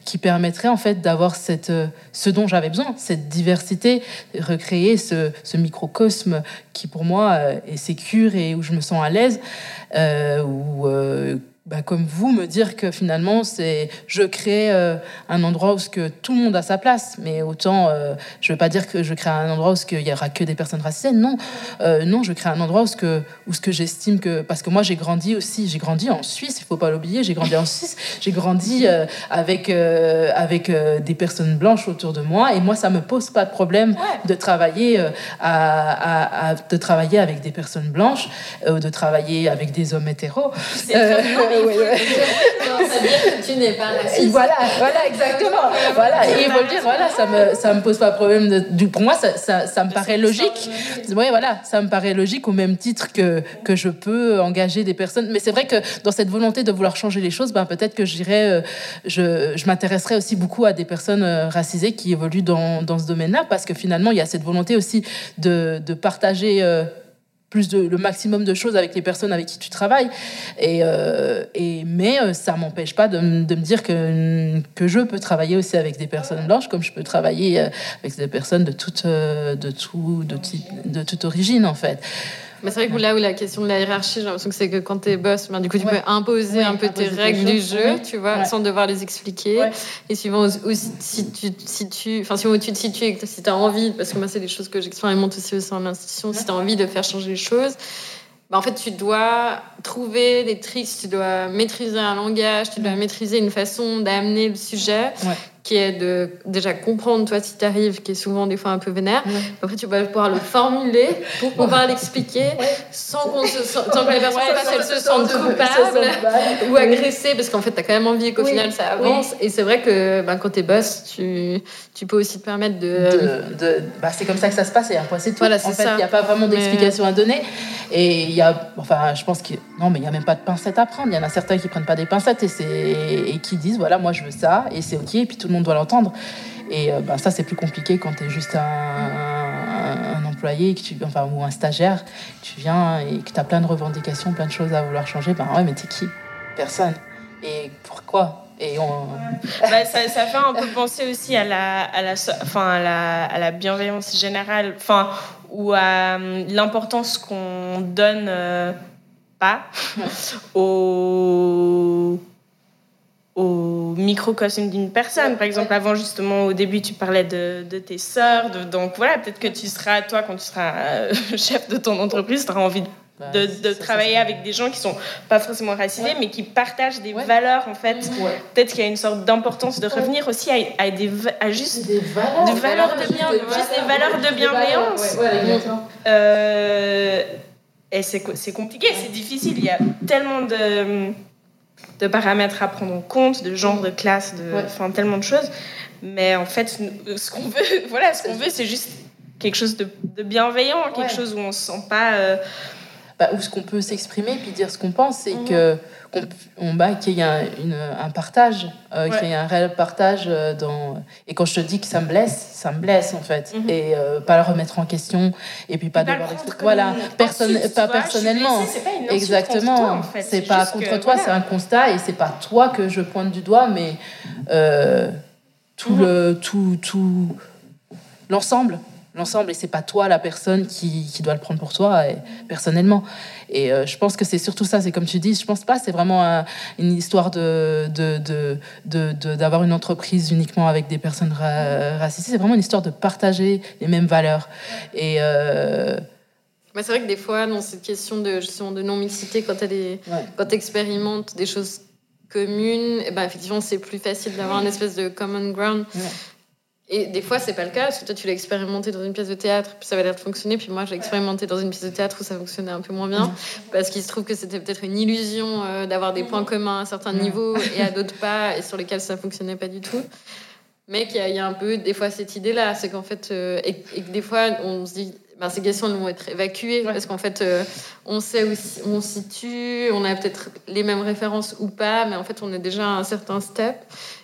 qui permettrait en fait d'avoir euh, ce dont j'avais besoin, cette diversité, recréer ce, microcosme qui pour moi euh, est sécure et où je me sens à l'aise, euh, bah, comme vous me dire que finalement c'est je crée euh, un endroit où ce que tout le monde a sa place, mais autant euh, je veux pas dire que je crée un endroit où ce qu'il y aura que des personnes racisées, non, Euh, non, je crée un endroit où ce que où ce que j'estime que parce que moi j'ai grandi aussi, j'ai grandi en Suisse, il faut pas l'oublier, j'ai grandi en Suisse, j'ai grandi avec avec des personnes blanches autour de moi. Et moi ça me pose pas de problème de travailler à, à- à- de travailler avec des personnes blanches, de travailler avec des hommes hétéros. Ouais, ouais. C'est-à-dire que tu n'es pas raciste. Voilà, voilà, exactement. Voilà, et il faut le dire, voilà, ça me, ça me pose pas de problème. De, du, pour moi, ça, ça, ça me paraît logique. Oui, voilà, ça me paraît logique au même titre que, que je peux engager des personnes. Mais c'est vrai que dans cette volonté de vouloir changer les choses, ben, peut-être que j'irais, euh, je, je m'intéresserais aussi beaucoup à des personnes euh, racisées qui évoluent dans, dans ce domaine-là, parce que finalement, il y a cette volonté aussi de, de partager. euh, plus de le maximum de choses avec les personnes avec qui tu travailles. Et, euh, mais euh, ça m'empêche pas de, me dire que que je peux travailler aussi avec des personnes blanches comme je peux travailler euh, avec des personnes de toute de tout de toute origine en fait Mais c'est vrai que là où la question de la hiérarchie, j'ai l'impression que c'est que quand t'es boss, ben, du coup, tu Ouais. peux imposer Ouais, un peu tes imposer tes règles du jeu, Ouais. tu vois, sans devoir les expliquer. Et suivant où, où si, si tu te situes, enfin, suivant où tu te situes et que si t'as envie, parce que moi, c'est des choses que j'expérimente aussi au sein de l'institution, si t'as envie de faire changer les choses, ben, en fait, tu dois trouver des tricks, tu dois maîtriser un langage, tu dois maîtriser une façon d'amener le sujet Ouais. Qui est de déjà comprendre, toi, si t'arrives, qui est souvent des fois un peu vénère. Ouais. Après, tu vas pouvoir le formuler pour pouvoir l'expliquer sans, qu'on se sente- sans que Ouais, sans- elles se sans- coupables sans- ou agressées, parce qu'en fait, tu as quand même envie qu'au Oui. final, ça avance. Et c'est vrai que ben, quand tu es boss, tu, tu peux aussi te permettre de... de, de- bah, c'est comme ça que ça se passe et après c'est tout. Voilà, en c'est fait, ça. il n'y a pas vraiment Mais- d'explication à donner. Et il y a, enfin, je pense que non, mais il y a même pas de pincettes à prendre. Il y en a certains qui prennent pas des pincettes et c'est et qui disent voilà, moi je veux ça et c'est ok. Et puis tout le monde doit l'entendre. Et euh, bah, ça c'est plus compliqué quand tu es juste un, un, un employé, que tu, enfin ou un stagiaire, tu viens et que tu as plein de revendications, plein de choses à vouloir changer. Ben ouais, mais t'es qui? Personne. Et pourquoi? Et on, Bah, ça, ça fait un peu penser aussi à la, à la, enfin, à la, à la bienveillance générale, enfin, ou à hum, l'importance qu'on donne euh, pas au, au microcosme d'une personne. Par exemple, avant, justement, au début, tu parlais de, de tes sœurs. de- donc voilà, peut-être que tu seras, toi, quand tu seras euh, chef de ton entreprise, tu auras envie de Bah, de, ça, de ça, travailler ça. avec des gens qui sont pas forcément racisés, Ouais. mais qui partagent des Ouais. valeurs, en fait. Ouais. Peut-être qu'il y a une sorte d'importance de revenir aussi à, à des, à juste Des valeurs. Des valeurs de bien- juste des valeurs de bienveillance. Euh, et c'est compliqué, c'est difficile. Il y a tellement de, de paramètres à prendre en compte, de genre, de classe, de, Ouais. enfin tellement de choses. Mais en fait, nous- ce qu'on veut, voilà, ce qu'on veut, c'est juste quelque chose de, de bienveillant, quelque Ouais. chose où on se sent pas. euh, Bah, où ce qu'on peut s'exprimer puis dire ce qu'on pense, c'est Mhm. que qu'on- on, bah, qu'il y ait un, une- un partage, euh, Ouais. qu'il y ait un réel partage euh, dans. Et quand je te dis que ça me blesse, ça me blesse en fait, Mhm. et euh, pas le remettre en question, et puis pas pas devoir Voilà, personne, insulte, pas vois, personnellement. blessée, c'est pas une insulte Exactement. toi, en fait. C'est pas contre que, toi, voilà. c'est un constat et c'est pas toi que je pointe du doigt, mais tout Mhm. le tout tout l'ensemble, l'ensemble et c'est pas toi la personne qui, qui doit le prendre pour toi et, personnellement. Et euh, je pense que c'est surtout ça. C'est comme tu dis, je pense pas. C'est vraiment un- une histoire de d'avoir une entreprise uniquement avec des personnes ra- racisées. C'est vraiment une histoire de partager les mêmes valeurs et euh, Bah, c'est vrai que des fois, dans cette question de, justement, de non-mixité, quand elle est, Ouais. quand tu expérimentes des choses communes, eh ben, effectivement, c'est plus facile d'avoir une espèce de common ground. Ouais. Et des fois, c'est pas le cas, parce que toi, tu l'as expérimenté dans une pièce de théâtre, puis ça va l'air de fonctionner, puis moi, j'ai expérimenté dans une pièce de théâtre où ça fonctionnait un peu moins bien, parce qu'il se trouve que c'était peut-être une illusion euh, d'avoir des points communs à un certain Ouais. niveau et à d'autres pas, et sur lesquels ça fonctionnait pas du tout. Mais qu'il y, a- il y a un peu, des fois, cette idée-là, c'est qu'en fait, euh, et, et que des fois, on se dit, ben, ces questions vont être évacuées, Ouais. parce qu'en fait, euh, on sait où où on se situe, on a peut-être les mêmes références ou pas, mais en fait, on est déjà à un certain step,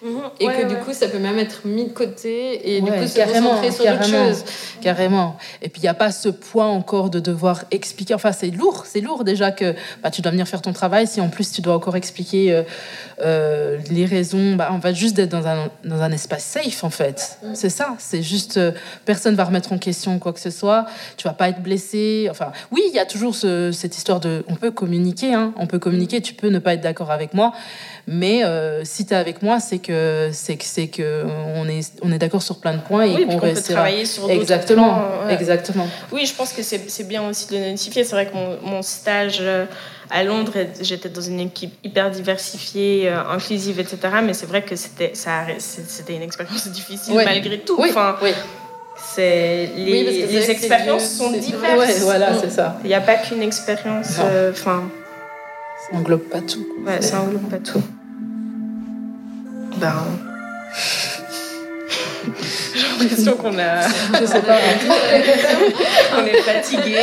Mhm. et Ouais, que du coup, ça peut même être mis de côté, et du coup, se carrément, concentrer sur autre chose. Carrément. Et puis il n'y a pas ce poids encore de devoir expliquer. Enfin, c'est lourd, c'est lourd déjà que bah, tu dois venir faire ton travail. Si en plus tu dois encore expliquer euh, euh, les raisons, bah, on va juste être dans un, dans un espace safe en fait. Mm. C'est ça. C'est juste personne va remettre en question quoi que ce soit. Tu vas pas être blessé. Enfin, oui, il y a toujours ce- cette histoire de. On peut communiquer, hein. on peut communiquer. Tu peux ne pas être d'accord avec moi. Mais euh, si tu es avec moi, c'est que c'est que c'est que on est on est d'accord sur plein de points et Oui, qu'on peut travailler sur Exactement, plans, ouais. exactement. Oui, je pense que c'est c'est bien aussi de le notifier. C'est vrai que mon, mon stage euh, à Londres, j'étais dans une équipe hyper diversifiée, euh, inclusive, etc. Mais c'est vrai que c'était une expérience difficile malgré tout. Oui, Enfin, oui. C'est les, Oui, expériences sont diverses. Ouais, voilà, Mm. c'est ça. Il n'y a pas qu'une expérience. Euh, Enfin, Ça englobe pas tout. ouais, ça englobe pas tout. Ben. J'ai l'impression qu'on a, Je sais pas. on est fatigué.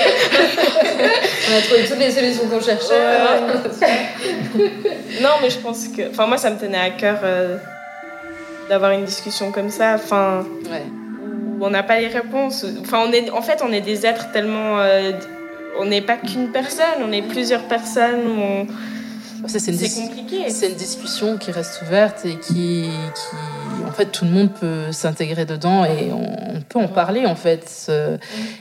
On a trouvé toutes les solutions qu'on cherchait. Non, mais je pense que. Enfin, moi, ça me tenait à cœur euh, d'avoir une discussion comme ça. Enfin, Ouais. Où on n'a pas les réponses. Enfin, on est, en fait, on est des êtres tellement. euh, on n'est pas qu'une personne, on est plusieurs personnes. on- C'est compliqué. c'est une discussion qui reste ouverte et qui, qui, en fait, tout le monde peut s'intégrer dedans et on, on peut en parler, en fait. Ce-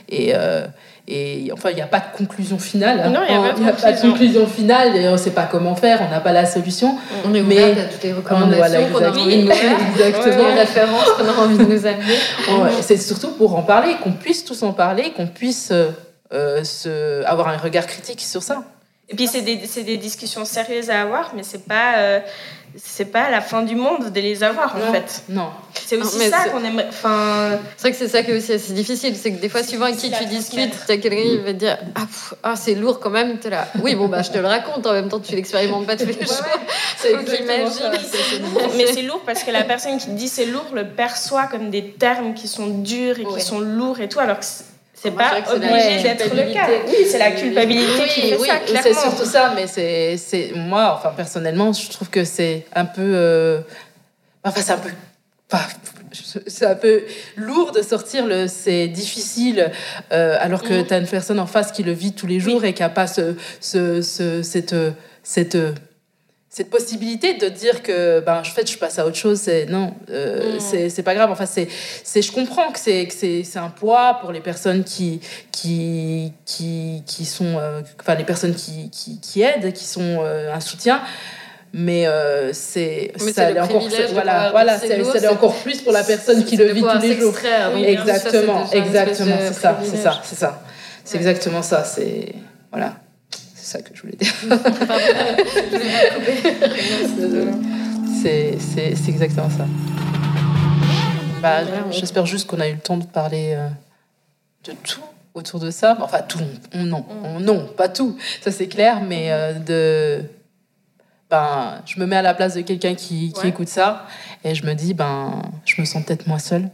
Et, euh, et enfin, il n'y a pas de conclusion finale. hein. Non, il y a pas de Il n'y a pas de conclusion. finale et on ne sait pas comment faire, on n'a pas la solution. On est Mais- ouvert à toutes les recommandations Voilà, qu'on a exactement. envie de nous faire, Exactement. les références qu'on a envie de nous amener. Ouais, c'est surtout pour en parler, qu'on puisse tous en parler, qu'on puisse euh, euh, se, avoir un regard critique sur ça. Et puis, c'est des, c'est des discussions sérieuses à avoir, mais c'est pas. euh, c'est pas la fin du monde de les avoir, en Non. fait. Non. C'est aussi ça c'est- qu'on aimerait. Enfin. C'est vrai que c'est ça qui est aussi assez difficile, c'est que des fois, suivant avec qui tu discutes, t'as quelqu'un qui va te dire Ah, pff, ah, c'est lourd quand même, t'es là. Oui, bon, bah, je te le raconte, en même temps, tu l'expérimentes pas tous les jours. C'est. Mais c'est lourd parce que la personne qui dit c'est lourd le perçoit comme des termes qui sont durs et qui Ouais. sont lourds et tout, alors que c'est- c'est pas c'est obligé d'être le cas. Oui, c'est la culpabilité qui fait oui, ça, c'est clairement. surtout ça, mais c'est, c'est moi, enfin personnellement, je trouve que c'est un peu, euh, enfin c'est un peu, pas- c'est un peu lourd de sortir le, c'est difficile, euh, alors que Mhm. tu as une personne en face qui le vit tous les jours et qui a pas ce, ce, ce- cette, cette cette possibilité de dire que ben en fait je passe à autre chose c'est non euh, Mm. c'est pas grave enfin c'est c'est je comprends que c'est c'est un poids pour les personnes qui qui qui qui sont euh, enfin les personnes qui, qui qui aident qui sont euh, un soutien mais euh, c'est ça l'est encore voilà voilà c'est encore plus pour la personne qui le vit tous les jours oui, sûr, ça, exactement exactement c'est ça c'est ça c'est ça c'est Ouais. exactement ça c'est voilà ça que je voulais dire. c'est exactement ça. Bah, J'espère juste qu'on a eu le temps de parler euh, de tout autour de ça. Enfin, tout, non, mm. non, pas tout, ça c'est clair, mais euh, de. Ben, je me mets à la place de quelqu'un qui, qui écoute ça et je me dis, ben, je me sens peut-être moins seule.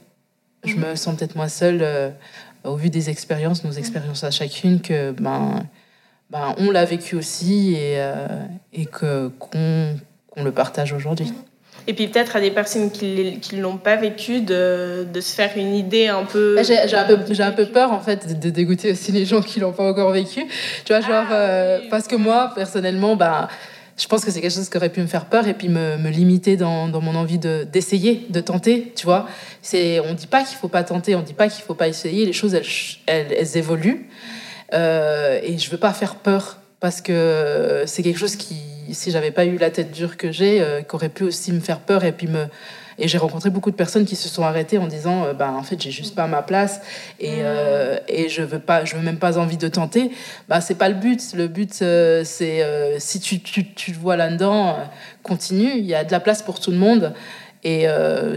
Je mm. me sens peut-être moins seule euh, au vu des expériences, nos expériences à chacune, que ben, ben on l'a vécu aussi et, et que qu'on le partage aujourd'hui. Et puis peut-être à des personnes qui ne l'ont pas vécu, de, de, se faire une idée un peu... J'ai un peu, un peu peur en fait de dégoûter aussi les gens qui l'ont pas encore vécu. Tu vois, genre, ah, euh, parce que moi, personnellement, bah, je pense que c'est quelque chose qui aurait pu me faire peur et puis me, me limiter dans, dans, mon envie d'essayer, de, tenter, tu vois. On ne dit pas qu'il faut pas tenter, on ne dit pas qu'il faut pas essayer, les choses, elles, elles, elles évoluent. Euh, et je veux pas faire peur parce que c'est quelque chose qui, si j'avais pas eu la tête dure que j'ai, euh, qui aurait pu aussi me faire peur et puis me et j'ai rencontré beaucoup de personnes qui se sont arrêtées en disant euh, bah en fait j'ai juste pas ma place et, euh, et je veux pas je veux même pas envie de tenter. Bah c'est pas le but. Le but c'est si tu, tu, tu te vois là dedans continue. Il y a de la place pour tout le monde et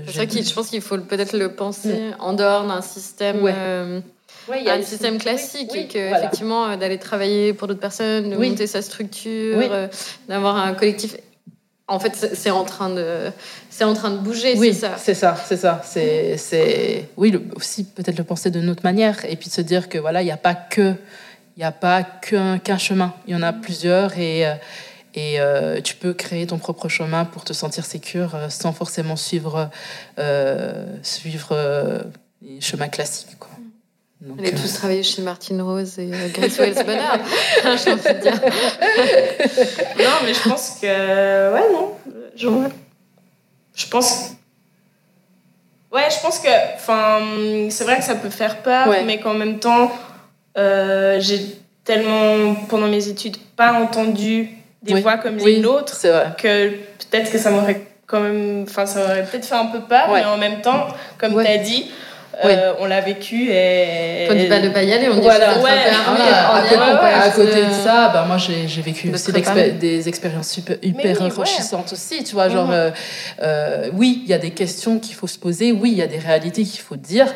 c'est ça qui je pense qu'il faut peut-être le penser en dehors d'un système il y a un système classique et que effectivement euh, d'aller travailler pour d'autres personnes, de monter sa structure, euh, d'avoir un collectif. En fait, c'est en train de, c'est en train de bouger, c'est ça. C'est ça, c'est ça. C'est, c'est, oui, aussi peut-être le penser de notre manière et puis de se dire que voilà, il n'y a pas que, il y a pas qu'un, chemin. Il y en a plusieurs et euh, et tu peux créer ton propre chemin pour te sentir sécure sans forcément suivre, suivre les chemins classiques. Quoi. Donc, On est tous euh, travaillé chez Martine Rose et euh, Grace Wells Bonheur. non, mais je pense que. Ouais, non. Je, je pense. Ouais, je pense que. Enfin, c'est vrai que ça peut faire peur, mais qu'en même temps, euh, j'ai tellement, pendant mes études, pas entendu des voix comme les nôtres que peut-être que ça m'aurait quand même. Enfin, ça aurait peut-être fait un peu peur, mais en même temps, comme tu as dit euh, on l'a vécu et. On dit pas y aller, on dit voilà. ouais, à, côté, de ça, bah, moi j'ai vécu aussi des expériences super, hyper enrichissantes aussi. Tu vois, genre, mhm. euh, euh, oui, il y a des questions qu'il faut se poser, oui, il y a des réalités qu'il faut dire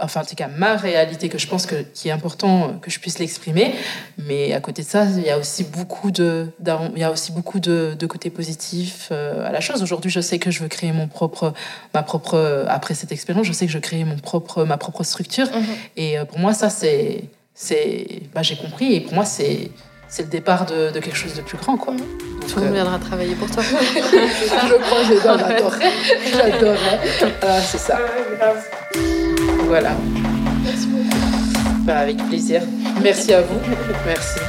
enfin en tout cas ma réalité que je pense que qui est important que je puisse l'exprimer mais à côté de ça il y a aussi beaucoup de il y a aussi beaucoup de, de côtés positifs euh, à la chose aujourd'hui je sais que je veux créer mon propre ma propre après cette expérience je sais que je veux créer mon propre ma propre structure mhm. et euh, pour moi ça c'est c'est bah, j'ai compris et pour moi c'est c'est le départ de, de, quelque chose de plus grand, quoi. Mhm. Tout le monde euh, viendra travailler pour toi. je crois, j'adorerais. J'adorerais. Ah, c'est ça. Voilà. Merci beaucoup. Bah, avec plaisir. Merci à vous. Merci.